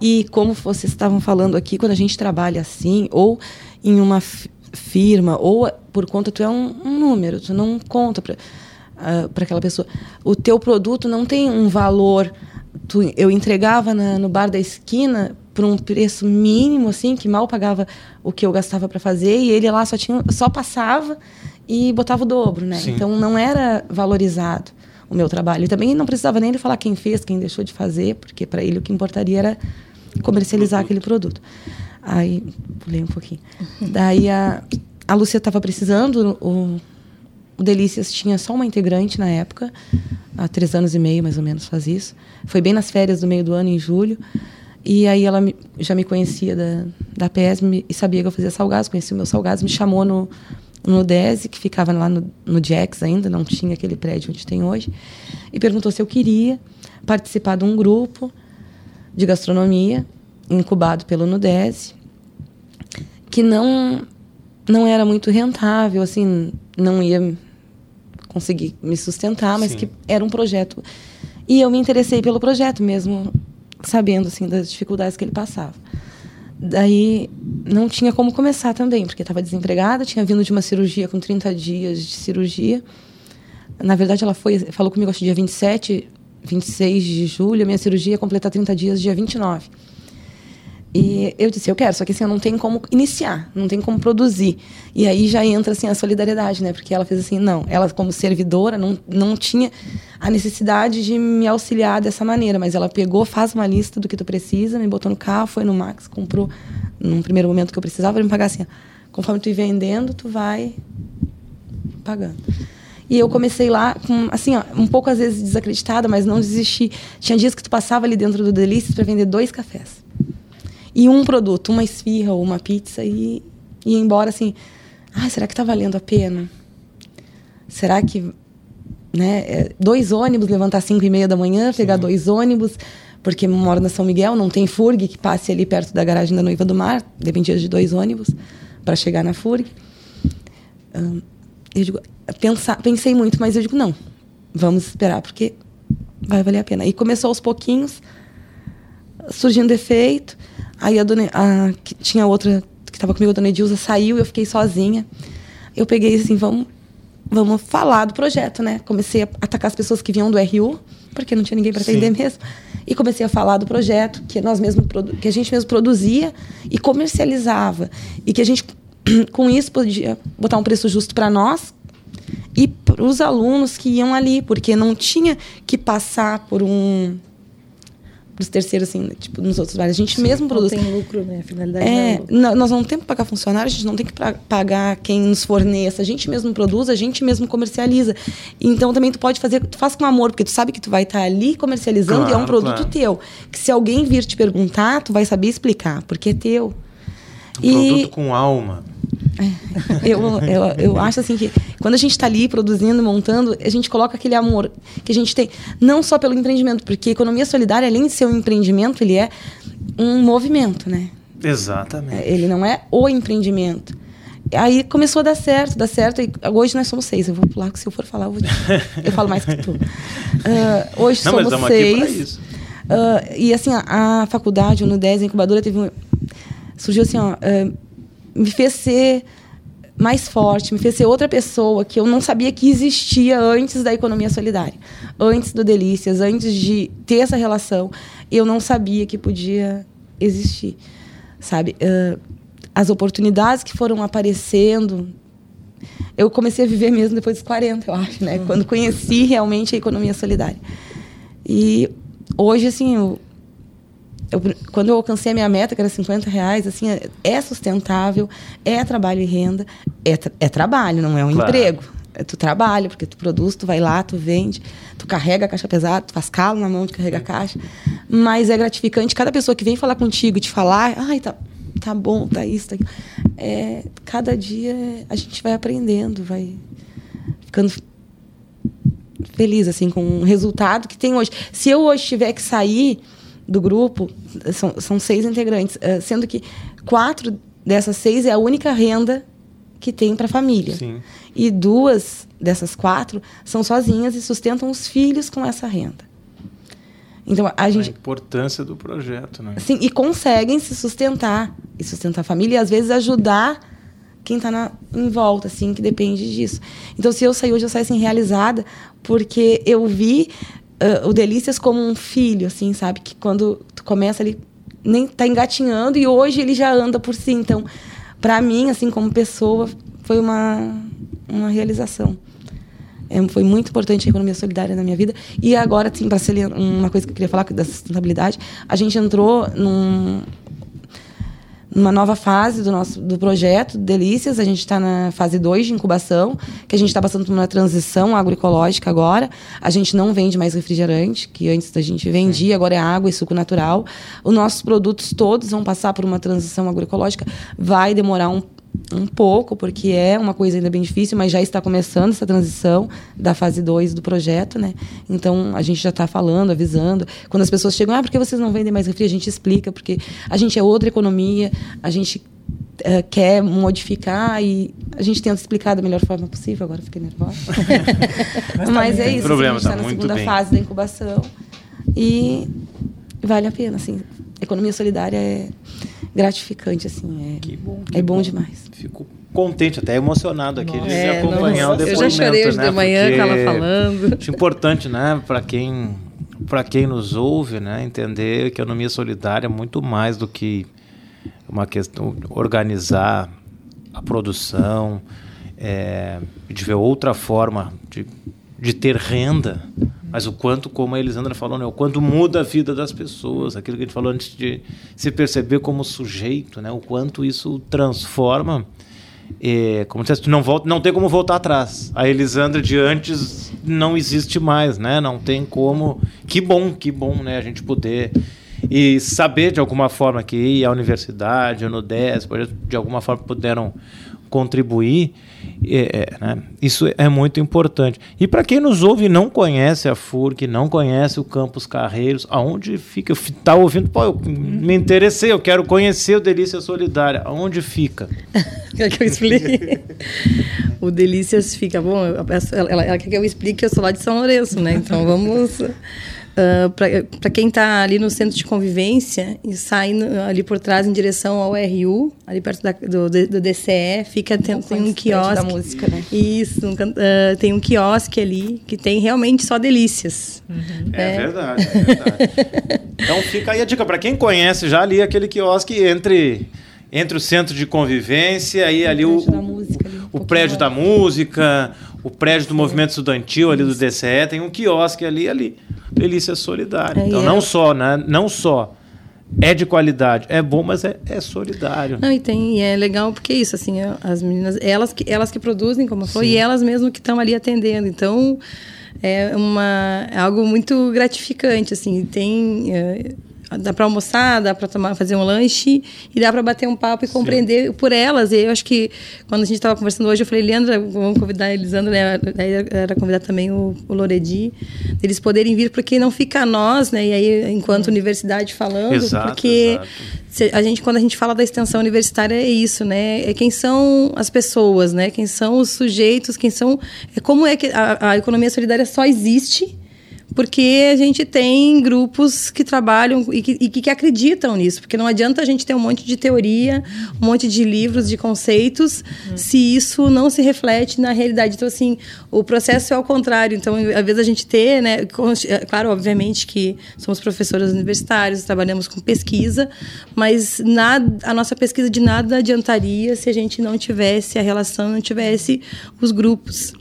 E como vocês estavam falando aqui, quando a gente trabalha assim, ou em uma firma, ou por conta, tu é um, um número, tu não conta para uh, ah, aquela pessoa. O teu produto não tem um valor. Tu, eu entregava na, no bar da esquina por um preço mínimo, assim, que mal pagava o que eu gastava para fazer, e ele lá só, tinha, só passava e botava o dobro, né? Sim. Então não era valorizado o meu trabalho. E também não precisava nem de falar quem fez, quem deixou de fazer, porque para ele o que importaria era comercializar aquele produto. Aí, pulei um pouquinho. Daí a, a Lúcia estava precisando, o, o Delícias tinha só uma integrante na época, há três anos e meio mais ou menos faz isso. Foi bem nas férias do meio do ano, em julho. E aí ela me, já me conhecia da, da PESM e sabia que eu fazia salgados, conhecia meus salgados, me chamou no, no DESE, que ficava lá no, no Jax ainda, não tinha aquele prédio onde tem hoje, e perguntou se eu queria participar de um grupo de gastronomia incubado pelo Nudese, que não não era muito rentável, assim, não ia conseguir me sustentar, mas Sim. que era um projeto. E eu me interessei pelo projeto mesmo, sabendo assim das dificuldades que ele passava. Daí não tinha como começar também, porque estava desempregada, tinha vindo de uma cirurgia com 30 dias de cirurgia. Na verdade, ela foi, falou comigo acho dia 27, 26 de julho, a minha cirurgia ia completar 30 dias dia 29. E eu disse, eu quero, só que assim, eu não tenho como iniciar, não tenho como produzir. E aí já entra assim a solidariedade, né? Porque ela fez assim, não, ela como servidora não, não tinha a necessidade de me auxiliar dessa maneira, mas ela pegou, faz uma lista do que tu precisa, me botou no carro, foi no Max, comprou num primeiro momento que eu precisava, me pagar assim, conforme tu ir vendendo, tu vai pagando. E eu comecei lá, com, assim, ó, um pouco às vezes desacreditada, mas não desisti. Tinha dias que tu passava ali dentro do Delícias para vender dois cafés e um produto, uma esfirra ou uma pizza e ir embora assim, ah, será que está valendo a pena? Será que né, é, dois ônibus, levantar às cinco e meia da manhã, pegar Sim. dois ônibus, porque moro na São Miguel, não tem FURG que passe ali perto da garagem da Noiva do Mar, dependia de dois ônibus para chegar na FURG. eu digo, pensar, pensei muito, mas eu digo, não, vamos esperar, porque vai valer a pena. E começou aos pouquinhos, surgindo efeito. Aí a dona, a, que tinha outra que estava comigo, a dona Edilza, saiu e eu fiquei sozinha. Eu peguei assim, vamos, vamos falar do projeto, né? Comecei a atacar as pessoas que vinham do RU, porque não tinha ninguém para atender mesmo. E comecei a falar do projeto que nós mesmo que a gente mesmo produzia e comercializava e que a gente com isso podia botar um preço justo para nós e para os alunos que iam ali, porque não tinha que passar por um dos terceiros, assim, tipo, nos outros bares. A gente Sim, mesmo produz. Não tem lucro, né? A finalidade é, é nós não temos que pagar funcionário, a gente não tem que pagar quem nos forneça. A gente mesmo produz, a gente mesmo comercializa. Então também tu pode fazer, tu faz com amor, porque tu sabe que tu vai estar ali comercializando claro, e é um produto claro. teu. Que se alguém vir te perguntar, tu vai saber explicar, porque é teu. Um e... produto com alma. É, eu, eu, eu acho assim que quando a gente está ali produzindo, montando, a gente coloca aquele amor que a gente tem, não só pelo empreendimento, porque economia solidária, além de ser um empreendimento, ele é um movimento, né? Exatamente. É, ele não é o empreendimento. Aí começou a dar certo, dar certo. E hoje nós somos seis. Eu vou pular, que se eu for falar, eu, vou... eu falo mais que tu. Uh, hoje não, somos seis. Uh, e assim, a, a faculdade, o NUDES, a incubadora, teve um, surgiu assim, ó, uh, me fez ser mais forte, me fez ser outra pessoa que eu não sabia que existia antes da economia solidária, antes do Delícias, antes de ter essa relação, eu não sabia que podia existir, sabe? Uh, as oportunidades que foram aparecendo, eu comecei a viver mesmo depois dos 40, eu acho, né? Quando conheci realmente a economia solidária. E hoje, assim, eu, eu, quando eu alcancei a minha meta, que era 50 reais, assim, é, é sustentável, é trabalho e renda, é, tra é trabalho, não é um claro. emprego. tu trabalha, porque tu produz, tu vai lá, tu vende, tu carrega a caixa pesada, tu faz calo na mão, tu carrega a caixa. Mas é gratificante cada pessoa que vem falar contigo, te falar, ai, tá, tá bom, tá isso, tá aquilo. É, cada dia a gente vai aprendendo, vai ficando feliz assim com o resultado que tem hoje. Se eu hoje tiver que sair do grupo, são, são seis integrantes, eh, sendo que quatro dessas seis é a única renda que tem para a família. Sim. E duas dessas quatro são sozinhas e sustentam os filhos com essa renda. Então a A gente importância do projeto, né? Sim, e conseguem se sustentar e sustentar a família e às vezes ajudar quem está em volta, assim, que depende disso. Então, se eu sair hoje, eu saio assim realizada, porque eu vi ah, o Delícias como um filho, assim, sabe? Que quando tu começa ali, nem tá engatinhando e hoje ele já anda por si. Então, para mim, assim, como pessoa, foi uma, uma realização. É, foi muito importante a economia solidária na minha vida. E agora, assim, para ser uma coisa que eu queria falar da sustentabilidade, a gente entrou num, numa nova fase do nosso do projeto Delícias. A gente está na fase 2 de incubação, que a gente está passando por uma transição agroecológica agora. A gente não vende mais refrigerante, que antes a gente vendia, agora é água e suco natural. Os nossos produtos todos vão passar por uma transição agroecológica. Vai demorar um um pouco, porque é uma coisa ainda bem difícil, mas já está começando essa transição da fase 2 do projeto, né? Então, a gente já está falando, avisando. Quando as pessoas chegam, ah, por que vocês não vendem mais refri? A gente explica, porque a gente é outra economia, a gente eh, quer modificar e a gente tenta explicar da melhor forma possível. Agora fiquei nervosa. mas é isso, problema, assim, a tá gente está na muito segunda bem. fase da incubação e vale a pena, assim. Economia solidária é gratificante, assim, é, Que bom, que é bom demais. Fico contente, até emocionado aqui de É, acompanhar o nossa, depoimento. eu já chorei hoje né? de manhã com ela falando. Acho importante, né, para quem para quem nos ouve, né, entender que a economia solidária é muito mais do que uma questão de organizar a produção, é, de ver outra forma de, de ter renda, mas o quanto, como a Elisandra falou, né, o quanto muda a vida das pessoas, aquilo que a gente falou antes de se perceber como sujeito, né, o quanto isso transforma. É, como se tu não volta, não tem como voltar atrás. A Elisandra de antes não existe mais, né? Não tem como. Que bom, que bom, né? A gente poder e saber de alguma forma que a universidade, o NUDES, por exemplo, de alguma forma puderam contribuir, é, é, né? isso é muito importante. E para quem nos ouve e não conhece a FURC, não conhece o Campus Carreiros, aonde fica? Está ouvindo? Pô, eu me interessei, eu quero conhecer o Delícia Solidária. Aonde fica? Quer que eu explique? o Delícias fica bom. Ela, ela- ela quer que eu explique que eu sou lá de São Lourenço, né? Então vamos. Para quem está ali no centro de convivência e sai no- ali por trás em direção ao RU, ali perto da- do, do DCE, fica tem, tem um quiosque. da música, né? Isso, um can- ah, tem um quiosque ali que tem realmente só delícias. É, verdade, é verdade. então fica aí a dica para quem conhece já ali aquele quiosque entre entre o centro de convivência e ali o, prédio da música, ali, um o prédio da mais. música, o prédio do movimento estudantil ali do DCE, tem um quiosque ali ali. Delícia solidária. Então não é- só, né, não só é de qualidade, é bom, mas é, é solidário. Não, e tem, e é legal porque é isso, assim, é- as meninas, elas que, elas que produzem, como foi, e elas mesmo que estão ali atendendo. Então, é uma é algo muito gratificante, assim, tem é, dá para almoçar, dá para tomar, fazer um lanche e dá para bater um papo e compreender por elas. E eu acho que quando a gente estava conversando hoje, eu falei, Leandra, vamos convidar a Elisandra, né? Aí era convidar também o, o Loredi, eles poderem vir, porque não fica a nós, né? E aí, enquanto universidade falando, Exato, porque exato. a gente quando a gente fala da extensão universitária é isso, né? É quem são as pessoas, né? Quem são os sujeitos, quem são é como é que a, a economia solidária só existe porque a gente tem grupos que trabalham e que, e que acreditam nisso, porque não adianta a gente ter um monte de teoria, um monte de livros, de conceitos, se isso não se reflete na realidade. Então, assim, o processo é ao contrário. Então, às vezes a gente ter, né? é Claro, obviamente que somos professores universitários, trabalhamos com pesquisa, mas nada, a nossa pesquisa de nada adiantaria se a gente não tivesse a relação, não tivesse os grupos.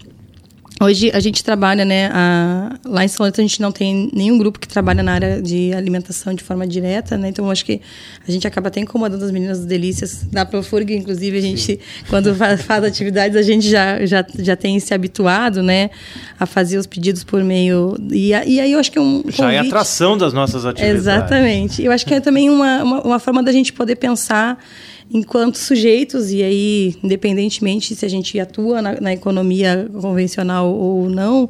Hoje a gente trabalha, né? A, lá em São Lourenço a gente não tem nenhum grupo que trabalha na área de alimentação de forma direta, né? Então acho que a gente acaba até incomodando as meninas Delícias. Da Profurg, inclusive, a gente, Sim. quando faz, faz, atividades, a gente já, já, já tem se habituado, né? A fazer os pedidos por meio. E, e aí eu acho que é um. Já convite... é atração das nossas atividades. Exatamente. Eu acho que é também uma, uma, uma forma da gente poder pensar enquanto sujeitos, e aí, independentemente se a gente atua na, na economia convencional ou não,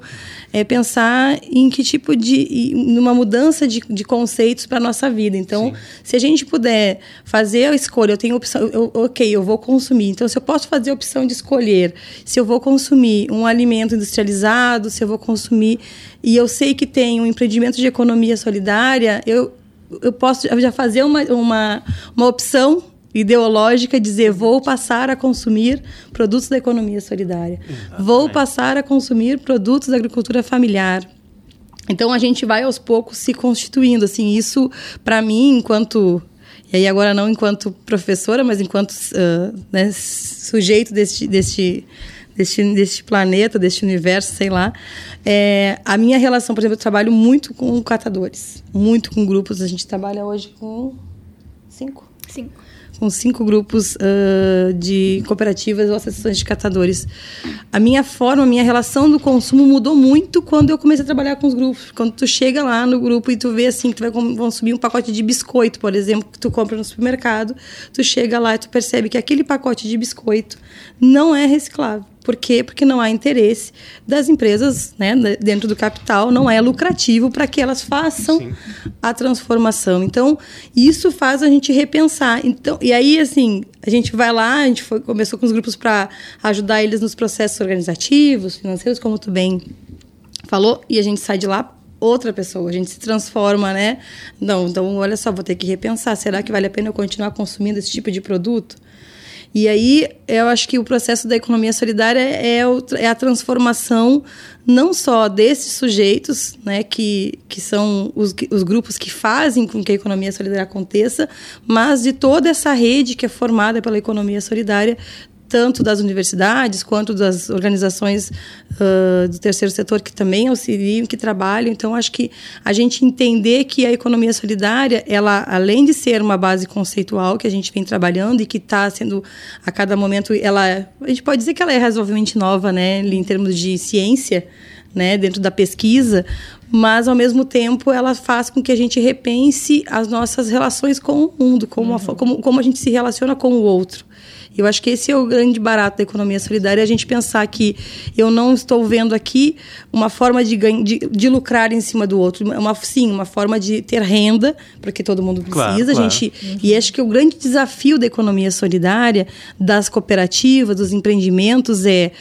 é pensar em que tipo de. numa mudança de, de conceitos para a nossa vida. Então, Sim. se a gente puder fazer a escolha, eu tenho opção, eu, ok, eu vou consumir. Então, se eu posso fazer a opção de escolher se eu vou consumir um alimento industrializado, se eu vou consumir. E eu sei que tem um empreendimento de economia solidária, eu, eu posso já fazer uma, uma, uma opção ideológica dizer vou passar a consumir produtos da economia solidária, Exatamente. vou passar a consumir produtos da agricultura familiar. Então a gente vai aos poucos se constituindo, assim, isso para mim enquanto e aí agora não enquanto professora, mas enquanto uh, né, sujeito deste, deste deste, deste planeta, deste universo, sei lá. É, a minha relação, por exemplo, eu trabalho muito com catadores, muito com grupos. A gente trabalha hoje com cinco. Cinco com cinco grupos uh, de cooperativas ou associações de catadores. A minha forma, a minha relação do consumo mudou muito quando eu comecei a trabalhar com os grupos. Quando tu chega lá no grupo e tu vê assim que tu vai consumir um pacote de biscoito, por exemplo, que tu compra no supermercado, tu chega lá e tu percebe que aquele pacote de biscoito não é reciclável. Por quê? Porque não há interesse das empresas né, dentro do capital, não é lucrativo para que elas façam Sim. a transformação. Então, isso faz a gente repensar. Então, e aí, assim, a gente vai lá, a gente foi, começou com os grupos para ajudar eles nos processos organizativos, financeiros, como tu bem falou, e a gente sai de lá outra pessoa, a gente se transforma, né? Não, então olha só, vou ter que repensar, será que vale a pena eu continuar consumindo esse tipo de produto? E aí, eu acho que o processo da economia solidária é, é a transformação não só desses sujeitos, né, que, que são os, os grupos que fazem com que a economia solidária aconteça, mas de toda essa rede que é formada pela economia solidária tanto das universidades quanto das organizações uh, do terceiro setor que também auxiliam, que trabalham. Então, acho que a gente entender que a economia solidária, ela além de ser uma base conceitual que a gente vem trabalhando e que está sendo a cada momento, ela a gente pode dizer que ela é razoavelmente nova, né, em termos de ciência, né, dentro da pesquisa, mas ao mesmo tempo ela faz com que a gente repense as nossas relações com o mundo, como, uhum. a, como, como a gente se relaciona com o outro. Eu acho que esse é o grande barato da economia solidária, é a gente pensar que eu não estou vendo aqui uma forma de, ganho, de, de lucrar em cima do outro. Uma, sim, uma forma de ter renda, porque todo mundo precisa. Claro, claro. Gente, uhum. E acho que o grande desafio da economia solidária, das cooperativas, dos empreendimentos, é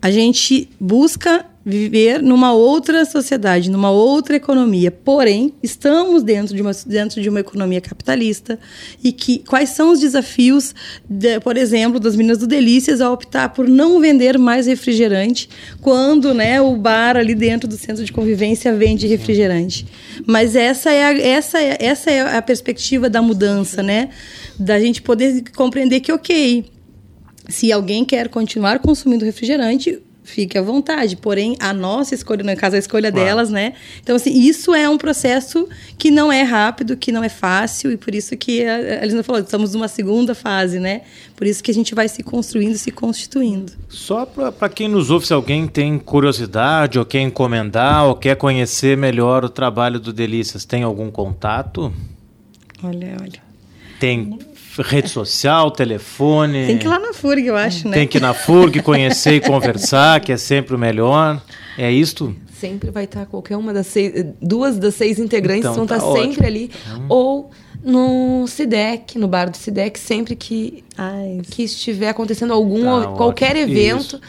a gente busca viver numa outra sociedade, numa outra economia. Porém, estamos dentro de uma, dentro de uma economia capitalista e que quais são os desafios, de, por exemplo, das meninas do Delícias a optar por não vender mais refrigerante quando, né, o bar ali dentro do centro de convivência vende refrigerante. Mas essa é a, essa é, essa é a perspectiva da mudança, né? Da gente poder compreender que, ok, se alguém quer continuar consumindo refrigerante, fique à vontade. Porém, a nossa escolha, no caso, a escolha claro. delas, né? Então, assim, isso é um processo que não é rápido, que não é fácil, e por isso que a Elisa falou, estamos numa segunda fase, né? Por isso que a gente vai se construindo, se constituindo. Só para quem nos ouve, se alguém tem curiosidade, ou quer encomendar, ou quer conhecer melhor o trabalho do Delícias, tem algum contato? Olha, olha. Tem rede social, telefone. Tem que ir lá na FURG, eu acho, né? Tem que ir na FURG, conhecer e conversar, que é sempre o melhor. É isto? Sempre vai estar qualquer uma das seis, duas das seis integrantes então, vão tá estar ótimo. sempre ali. Hum. Ou no SIDEC, no bar do SIDEC, sempre que, Ai. que estiver acontecendo algum, tá qualquer ótimo. evento. Isso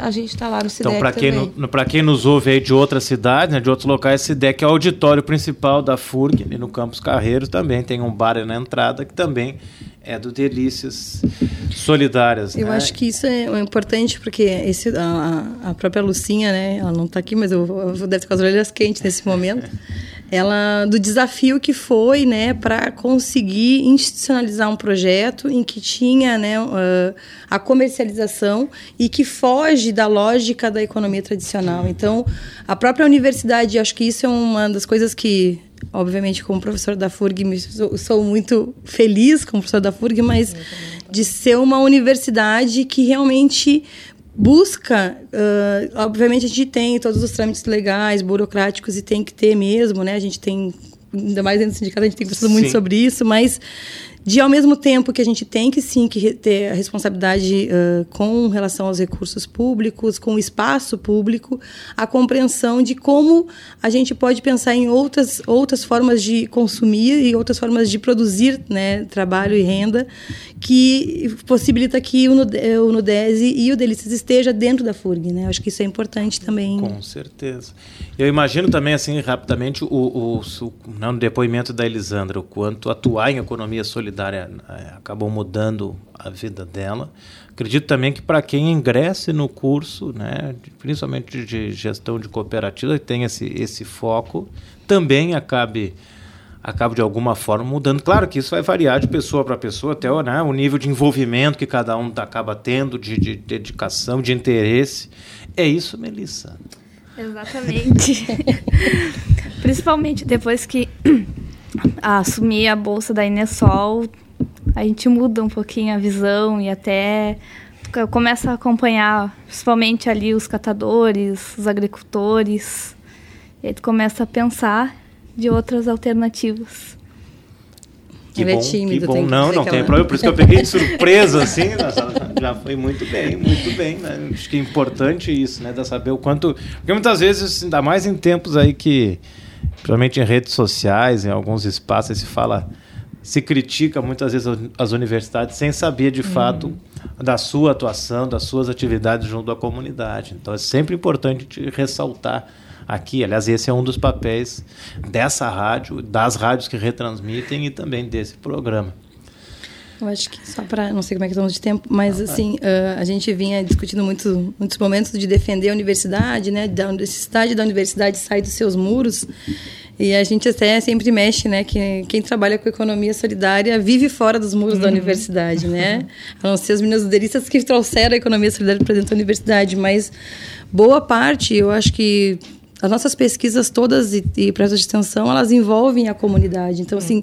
a gente está lá no CIDEC Então, para quem, para quem nos ouve aí de outras cidades, né, de outros locais, CIDEC é o auditório principal da FURG, ali no Campos Carreiros também. Tem um bar na entrada que também é do Delícias Solidárias. Eu né? acho que isso é importante, porque esse, a, a própria Lucinha, né, ela não está aqui, mas eu, eu deve estar com as orelhas quentes nesse momento. ela do desafio que foi, né, para conseguir institucionalizar um projeto em que tinha, né, a comercialização e que foge da lógica da economia tradicional. Então, a própria universidade, acho que isso é uma das coisas que obviamente como professor da FURG sou, sou muito feliz como professor da FURG, mas de ser uma universidade que realmente busca, uh, obviamente a gente tem todos os trâmites legais, burocráticos e tem que ter mesmo, né? A gente tem, ainda mais dentro do sindicato, a gente tem conversado muito sobre isso, mas de ao mesmo tempo que a gente tem que sim que ter a responsabilidade uh, com relação aos recursos públicos, com o espaço público, a compreensão de como a gente pode pensar em outras outras formas de consumir e outras formas de produzir, né, trabalho e renda, que possibilita que o, o Nudese e o Delícias esteja dentro da FURG, né? Acho que isso é importante também. Com certeza. Eu imagino também assim rapidamente o, o, o no depoimento da Elisandra o quanto atuar em economia solidária solidária é, acabou mudando a vida dela. Acredito também que para quem ingresse no curso, né, principalmente de gestão de cooperativa, tem esse, esse foco, também acabe acabe de alguma forma mudando. Claro que isso vai variar de pessoa para pessoa, até né, o nível de envolvimento que cada um tá, acaba tendo, de, de dedicação, de interesse. É isso, Melissa? Exatamente. Principalmente depois que assumir a bolsa da Inesol, a gente muda um pouquinho a visão e até começa a acompanhar, principalmente ali os catadores, os agricultores. E aí tu começa a pensar de outras alternativas. Que Ele é bom, é tímido, que bom. não, não tem problema. Por isso que eu peguei de surpresa, assim. já foi muito bem, muito bem. Né? Acho que é importante isso, né? De saber o quanto... Porque muitas vezes, ainda mais em tempos aí que principalmente em redes sociais, em alguns espaços, se fala, se critica muitas vezes as universidades sem saber de fato uhum. da sua atuação, das suas atividades junto à comunidade. Então é sempre importante ressaltar aqui. Aliás, esse é um dos papéis dessa rádio, das rádios que retransmitem e também desse programa. Eu acho que só para. Não sei como é que estamos de tempo, mas ah, assim, uh, a gente vinha discutindo muito, muitos momentos de defender a universidade, né? Da necessidade da universidade sair dos seus muros. E a gente até sempre mexe, né? Que quem trabalha com economia solidária vive fora dos muros uhum. da universidade, né? A não ser as meninas delistas que trouxeram a economia solidária para dentro da universidade, mas boa parte, eu acho que as nossas pesquisas todas e, e projetos de extensão, elas envolvem a comunidade. Então, assim,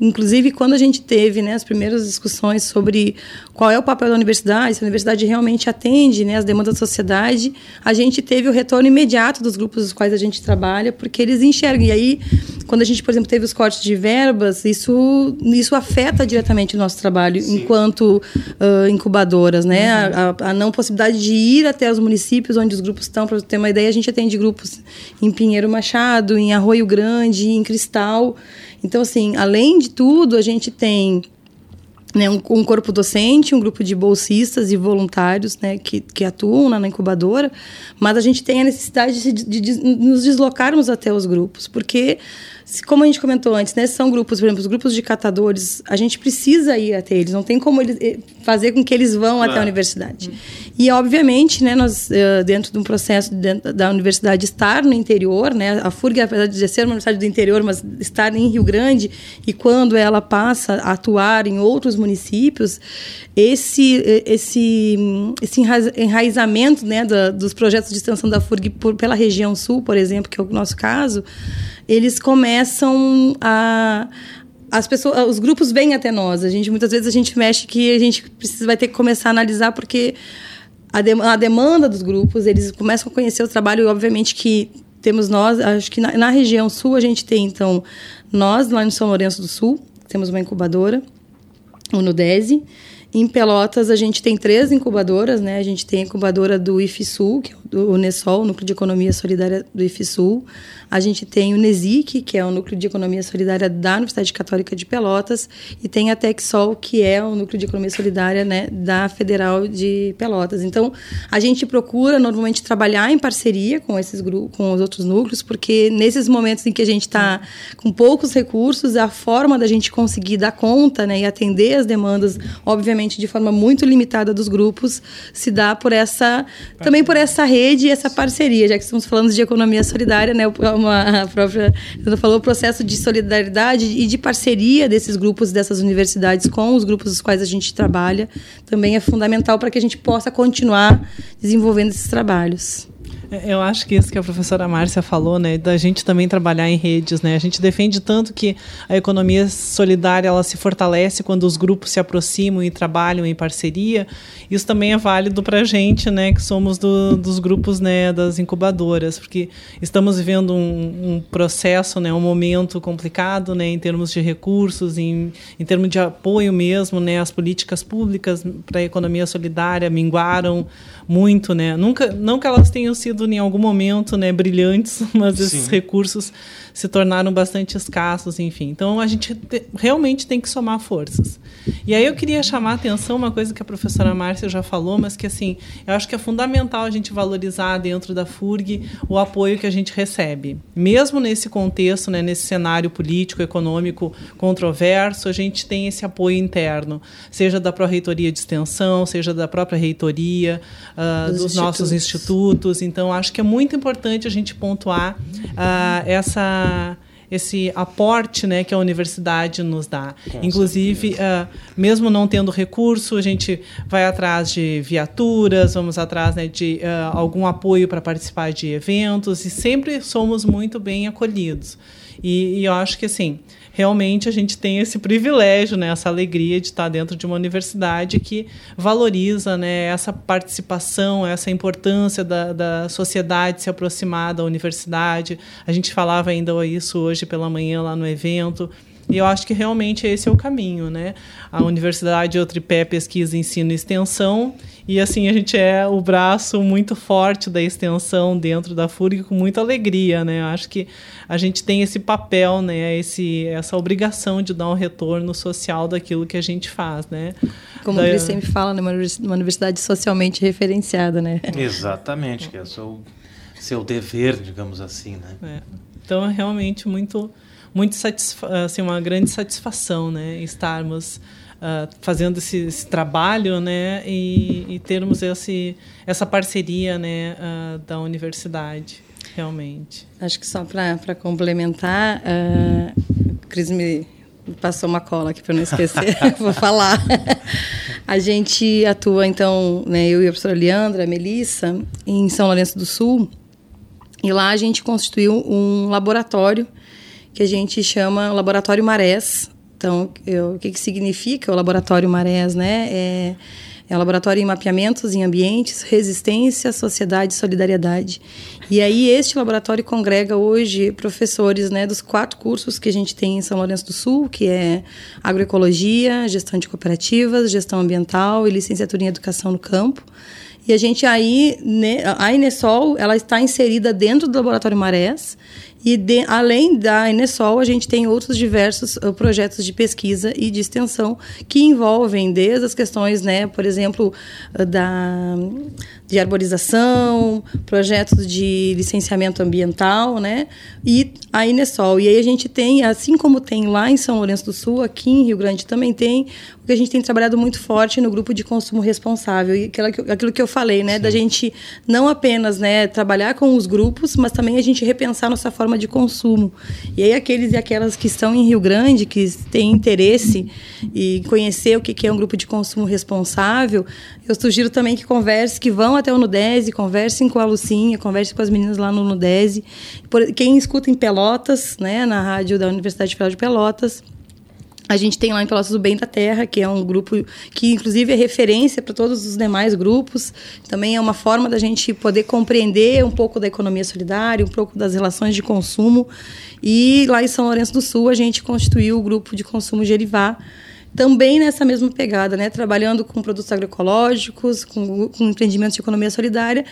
inclusive quando a gente teve né, as primeiras discussões sobre qual é o papel da universidade, se a universidade realmente atende né, as demandas da sociedade, a gente teve o retorno imediato dos grupos dos quais a gente trabalha, porque eles enxergam. E aí, quando a gente, por exemplo, teve os cortes de verbas, isso, isso afeta diretamente o nosso trabalho Sim. enquanto uh, incubadoras, né? Uhum. A, a, não possibilidade de ir até os municípios onde os grupos estão, para ter uma ideia, a gente atende grupos em Pinheiro Machado, em Arroio Grande, em Cristal. Então, assim, além de tudo, a gente tem né, um, um, corpo docente, um grupo de bolsistas e voluntários né, que, que atuam na, na incubadora, mas a gente tem a necessidade de, de, de nos deslocarmos até os grupos, porque como a gente comentou antes, né, são grupos, por exemplo, os grupos de catadores, a gente precisa ir até eles, não tem como eles, eh, fazer com que eles vão claro. até a universidade. Uhum. E, obviamente, né, nós, eh, dentro de um processo da universidade estar no interior, né, a FURG, apesar de ser uma universidade do interior, mas estar em Rio Grande, e quando ela passa a atuar em outros municípios, esse, eh, esse, esse enraizamento né, da, dos projetos de extensão da FURG por, pela região sul, por exemplo, que é o nosso caso, eles começam a as pessoas, os grupos vêm até nós. A gente muitas vezes a gente mexe que a gente precisa vai ter que começar a analisar porque a, de, a demanda dos grupos, eles começam a conhecer o trabalho e obviamente que temos nós, acho que na, na região sul a gente tem então nós lá no São Lourenço do Sul, temos uma incubadora, o Nudese, em Pelotas, a gente tem três incubadoras, né? A gente tem a incubadora do IFSUL, que é o Unesol, o Núcleo de Economia Solidária do IFSUL. A gente tem o NESIC, que é o Núcleo de Economia Solidária da Universidade Católica de Pelotas. E tem a TECSOL, que é o Núcleo de Economia Solidária né, da Federal de Pelotas. Então, a gente procura normalmente trabalhar em parceria com esses grupos, com os outros núcleos, porque nesses momentos em que a gente está com poucos recursos, a forma da gente conseguir dar conta né, e atender as demandas, obviamente, de forma muito limitada dos grupos, se dá por essa também por essa rede e essa parceria, já que estamos falando de economia solidária, né? Uma, a própria falou o processo de solidariedade e de parceria desses grupos dessas universidades com os grupos dos quais a gente trabalha também é fundamental para que a gente possa continuar desenvolvendo esses trabalhos. É, eu acho que isso que a professora Márcia falou, né, da gente também trabalhar em redes, né? A gente defende tanto que a economia solidária ela se fortalece quando os grupos se aproximam e trabalham em parceria. Isso também é válido para a gente, né, que somos do, dos grupos, né, das incubadoras, porque estamos vivendo um, um, processo, né, um momento complicado, né, em termos de recursos, em, em termos de apoio mesmo, né, as políticas públicas para a economia solidária minguaram muito, né? Nunca, não que elas tenham sido em algum momento, né, brilhantes, mas esses Sim. recursos se tornaram bastante escassos, enfim. Então a gente te, realmente tem que somar forças. E aí eu queria chamar a atenção uma coisa que a professora Márcia já falou, mas que assim, eu acho que é fundamental a gente valorizar dentro da FURG o apoio que a gente recebe. Mesmo nesse contexto, né, nesse cenário político, econômico controverso, a gente tem esse apoio interno, seja da Pró-Reitoria de Extensão, seja da própria reitoria, uh, dos, dos nossos institutos. Então, acho que é muito importante a gente pontuar uh, essa esse aporte né, que a universidade nos dá. Com Inclusive, uh, mesmo não tendo recurso, a gente vai atrás de viaturas, vamos atrás né, de uh, algum apoio para participar de eventos e sempre somos muito bem acolhidos. E, e eu acho que assim realmente a gente tem esse privilégio, né, essa alegria de estar dentro de uma universidade que valoriza né, essa participação, essa importância da, da sociedade se aproximar da universidade. A gente falava ainda isso hoje pela manhã lá no evento. E eu acho que realmente esse é o caminho, né? A universidade é o tripé pesquisa, ensino e extensão, e assim a gente é o braço muito forte da extensão dentro da FURG com muita alegria, né? Eu acho que a gente tem esse papel, né? Esse, essa obrigação de dar um retorno social daquilo que a gente faz, né? Como da... o sempre fala, né? uma universidade socialmente referenciada, né? Exatamente, que é o seu, seu dever, digamos assim, né? É. Então é realmente muito muito assim, uma grande satisfação, né, estarmos uh, fazendo esse, esse, trabalho, né, e, e, termos esse, essa parceria, né, uh, da universidade, realmente. Acho que só para complementar, uh, Cris me passou uma cola aqui para não esquecer, vou falar. a gente atua, então, né, eu e a professora Leandra, a Melissa, em São Lourenço do Sul, e lá a gente constituiu um laboratório que a gente chama Laboratório Marés. Então, eu, o que, que significa o Laboratório Marés, né? É, é um laboratório em mapeamentos em ambientes, resistência, sociedade e solidariedade. E aí este laboratório congrega hoje professores né, dos quatro cursos que a gente tem em São Lourenço do Sul, que é agroecologia, gestão de cooperativas, gestão ambiental e licenciatura em educação no campo. E a gente aí, a Inesol, ela está inserida dentro do Laboratório Marés, e de, além da Enesol, a gente tem outros diversos uh, projetos de pesquisa e de extensão que envolvem desde as questões, né, por exemplo, uh, da de arborização, projetos de licenciamento ambiental, né? E a Inesol. E aí a gente tem, assim como tem lá em São Lourenço do Sul, aqui em Rio Grande também tem, o que a gente tem trabalhado muito forte no grupo de consumo responsável. E aquilo, aquilo que eu falei, né? Sim. Da gente não apenas né, trabalhar com os grupos, mas também a gente repensar nossa forma de consumo. E aí aqueles e aquelas que estão em Rio Grande, que têm interesse em conhecer o que é um grupo de consumo responsável, eu sugiro também que converse, que vão até o Nudese, conversem com a Lucinha, conversem com as meninas lá no Nudese. Quem escuta em Pelotas, né, na rádio da Universidade Federal de Pelotas, a gente tem lá em Pelotas o Bem da Terra, que é um grupo que, inclusive, é referência para todos os demais grupos. Também é uma forma da gente poder compreender um pouco da economia solidária, um pouco das relações de consumo. E lá em São Lourenço do Sul, a gente constituiu o grupo de consumo Gerivá, também nessa mesma pegada, né? trabalhando com produtos agroecológicos, com, com empreendimentos de economia solidária.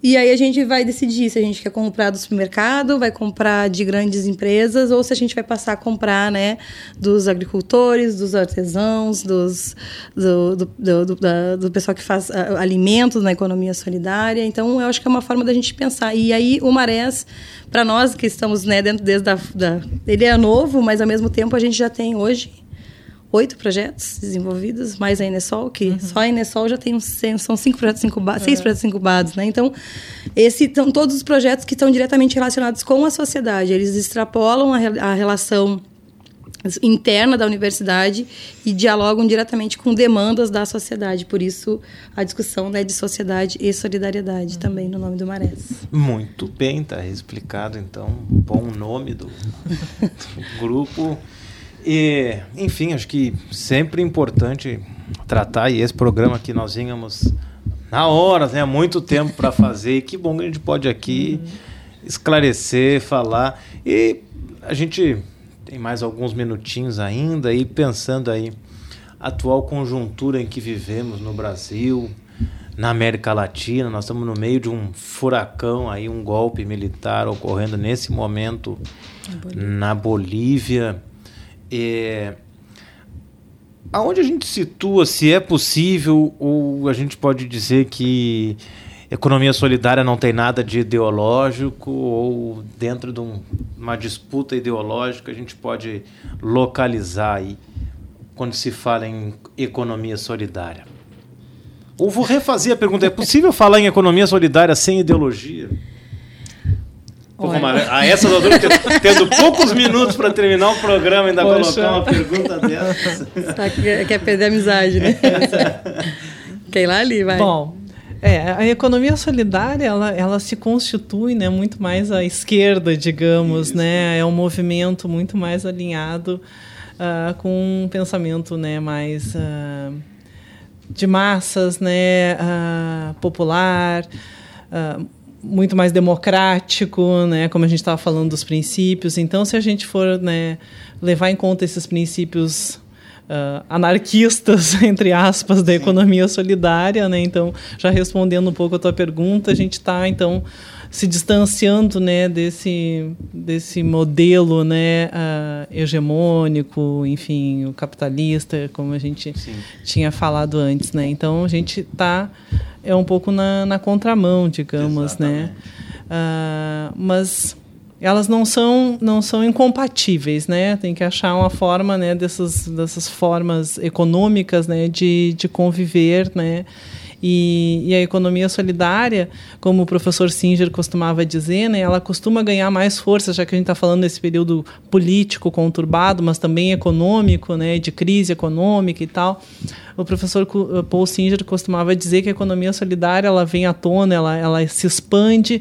E aí a gente vai decidir se a gente quer comprar do supermercado, vai comprar de grandes empresas, ou se a gente vai passar a comprar né, dos agricultores, dos artesãos, dos, do, do, do, do, do pessoal que faz ah, alimentos na economia solidária. Então, eu acho que é uma forma da gente pensar. E aí, o Marés, para nós que estamos né, dentro desde da, da... Ele é novo, mas ao mesmo tempo a gente já tem hoje oito projetos desenvolvidos, mais a Enesol, que uhum. só a Enesol já tem uns, são cinco projetos incubados, seis projetos incubados, né? Então, esses são todos os projetos que estão diretamente relacionados com a sociedade. Eles extrapolam a, a relação interna da universidade e dialogam diretamente com demandas da sociedade. Por isso, a discussão né, de sociedade e solidariedade uhum. também no nome do Marés. Muito bem, está explicado, então. Bom nome do, do grupo. E, enfim, acho que sempre importante tratar, e esse programa que nós vínhamos na hora, né, há muito tempo para fazer, e que bom que a gente pode aqui esclarecer, falar. E a gente tem mais alguns minutinhos ainda, e pensando aí, atual conjuntura em que vivemos no Brasil, na América Latina, nós estamos no meio de um furacão aí, um golpe militar ocorrendo nesse momento na Bolívia é, aonde a gente situa se é possível ou a gente pode dizer que economia solidária não tem nada de ideológico ou dentro de um, uma disputa ideológica a gente pode localizar aí quando se fala em economia solidária? Ou vou refazer a pergunta: é possível falar em economia solidária sem ideologia? A essa altura, tendo poucos minutos para terminar o programa, ainda Poxa. colocar uma pergunta dessa. Tá, quer, quer perder a amizade, né? quer ir lá ali, vai. Bom, é, a economia solidária ela, ela se constitui né, muito mais à esquerda, digamos, né? É um movimento muito mais alinhado uh, com um pensamento né, mais uh, de massas, né, uh, popular muito mais democrático, né, como a gente estava falando dos princípios. Então, se a gente for né, levar em conta esses princípios uh, anarquistas, entre aspas, da economia solidária, né, então, já respondendo um pouco a tua pergunta, a gente está, então, se distanciando né, desse, desse modelo né, uh, hegemônico, enfim, o capitalista, como a gente Sim. tinha falado antes. Né? Então, a gente está é um pouco na, na contramão, digamos, né? Uh, mas elas não são não são incompatíveis, né? Tem que achar uma forma, né, dessas dessas formas econômicas, né, de, de conviver, né? E, e, a economia solidária, como o professor Singer costumava dizer, né, ela costuma ganhar mais força, já que a gente está falando desse período político conturbado, mas também econômico, né, de crise econômica e tal o professor eh, Paul Singer costumava dizer que a economia solidária ela vem à tona, ela, ela se expande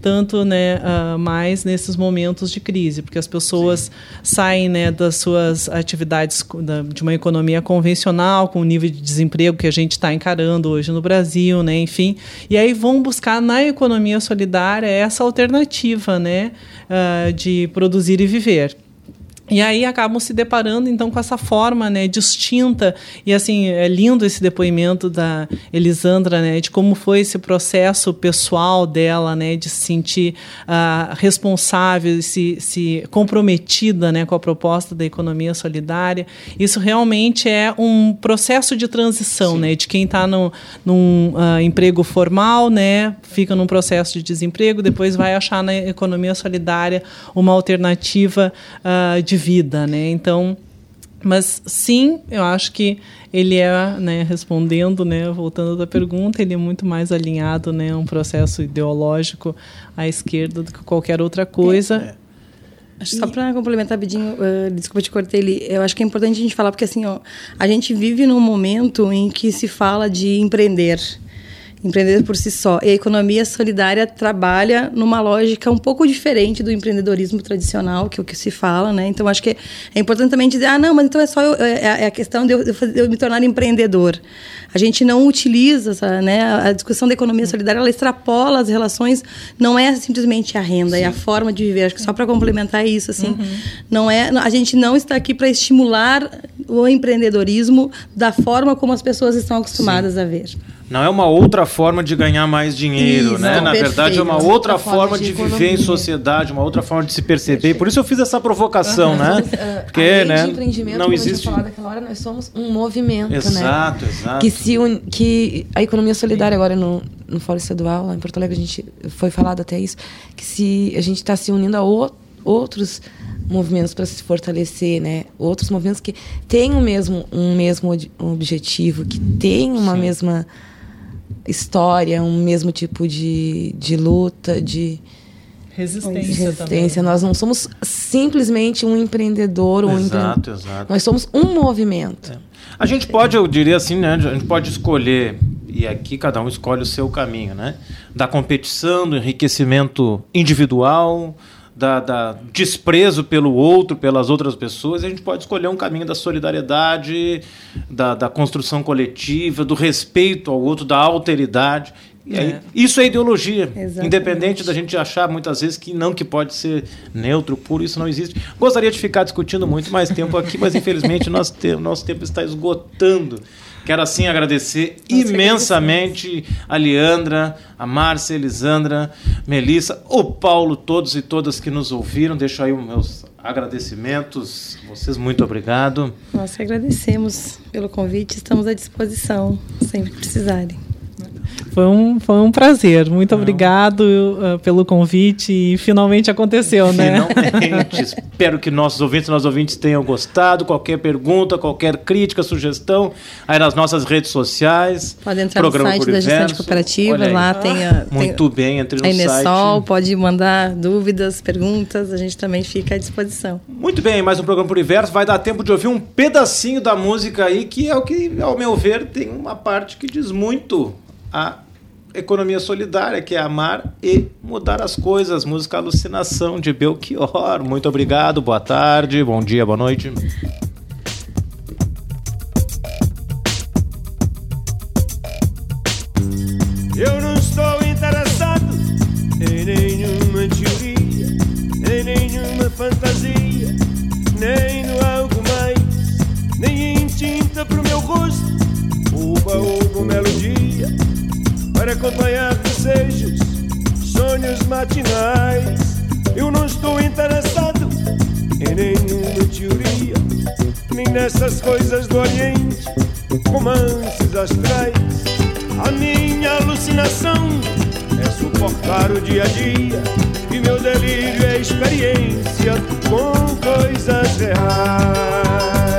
tanto né, uh, mais nesses momentos de crise, porque as pessoas Sim. saem né, das suas atividades da, de uma economia convencional, com o nível de desemprego que a gente está encarando hoje no Brasil, né, enfim, e aí vão buscar na economia solidária essa alternativa né, uh, de produzir e viver. E aí acabam se deparando então com essa forma, né, distinta e assim é lindo esse depoimento da Elisandra, né, de como foi esse processo pessoal dela, né, de se sentir uh, responsável, se, se comprometida, né, com a proposta da economia solidária. Isso realmente é um processo de transição, Sim. né, de quem está num uh, emprego formal, né, fica num processo de desemprego, depois vai achar na economia solidária uma alternativa uh, de vida, né? Então, mas sim, eu acho que ele é, né, respondendo, né, voltando da pergunta, ele é muito mais alinhado, né, a um processo ideológico à esquerda do que qualquer outra coisa. É, é. Acho só para complementar rapidinho, uh, desculpa te cortei ele, eu acho que é importante a gente falar, porque assim, ó, a gente vive num momento em que se fala de empreender empreender por si só. E a economia solidária trabalha numa lógica um pouco diferente do empreendedorismo tradicional, que é o que se fala, né? Então, acho que é importante também dizer, ah, não, mas então é só eu, é, é a questão de eu, de eu, me tornar empreendedor. A gente não utiliza, né? A discussão da economia solidária, ela extrapola as relações, não é simplesmente a renda, Sim. é a forma de viver. Acho que só para complementar isso, assim, uhum. não é, a gente não está aqui para estimular o empreendedorismo da forma como as pessoas estão acostumadas Sim. a ver. Não é uma outra forma de ganhar mais dinheiro, isso, né? Na perfeito. verdade, é uma outra, outra forma, forma de, de viver em sociedade, uma outra forma de se perceber. Perfeito. Por isso eu fiz essa provocação, uhum. né? Porque, né? De empreendimento, não existe. Falar daquela hora, nós somos um movimento, exato, né? Exato, Que se un... que a economia solidária agora no no Fórum Estadual lá em Porto Alegre a gente foi falado até isso que se a gente está se unindo a outro outros movimentos para se fortalecer, né? Outros movimentos que têm o mesmo um mesmo objetivo, que têm uma Sim. mesma história, um mesmo tipo de, de luta, de resistência, resistência. Nós não somos simplesmente um empreendedor ou um exato, exato. Nós somos um movimento. É. A gente pode, eu diria assim, né? A gente pode escolher e aqui cada um escolhe o seu caminho, né? Da competição, do enriquecimento individual, da, da, desprezo pelo outro, pelas outras pessoas, a gente pode escolher um caminho da solidariedade, da, da construção coletiva, do respeito ao outro, da alteridade. É. Aí, isso é ideologia. Exatamente. Independente da gente achar muitas vezes que não que pode ser neutro, puro, isso não existe. Gostaria de ficar discutindo muito mais tempo aqui, mas infelizmente nosso, te nosso tempo está esgotando. Quero assim agradecer imensamente a Leandra, a Márcia, a Elisandra, Melissa, o Paulo, todos e todas que nos ouviram. Deixo aí os meus agradecimentos. Vocês, muito obrigado. Nós que agradecemos pelo convite, estamos à disposição, sempre que precisarem. Foi um, foi um prazer. Muito Não. obrigado uh, pelo convite e finalmente aconteceu, né? Finalmente. Espero que nossos ouvintes e nossos ouvintes tenham gostado. Qualquer pergunta, qualquer crítica, sugestão, aí nas nossas redes sociais. Pode entrar no site da Gestante Cooperativa, lá tem a. Muito bem, entre no a Inesol, site. pode mandar dúvidas, perguntas, a gente também fica à disposição. Muito bem, mais um programa Universo. Vai dar tempo de ouvir um pedacinho da música aí, que é o que, ao meu ver, tem uma parte que diz muito a economia solidária, que é amar e mudar as coisas. Música Alucinação de Belchior. Muito obrigado, boa tarde, bom dia, boa noite. Eu não estou interessado em nenhuma teoria, em nenhuma fantasia, nem no algo mais, nem em tinta pro meu rosto, uba, uba, melodia para acompanhar desejos, sonhos matinais. Eu não estou interessado em nenhuma teoria, nem nessas coisas do Oriente, romances astrais. A minha alucinação é suportar o dia a dia, e meu delírio é experiência com coisas reais.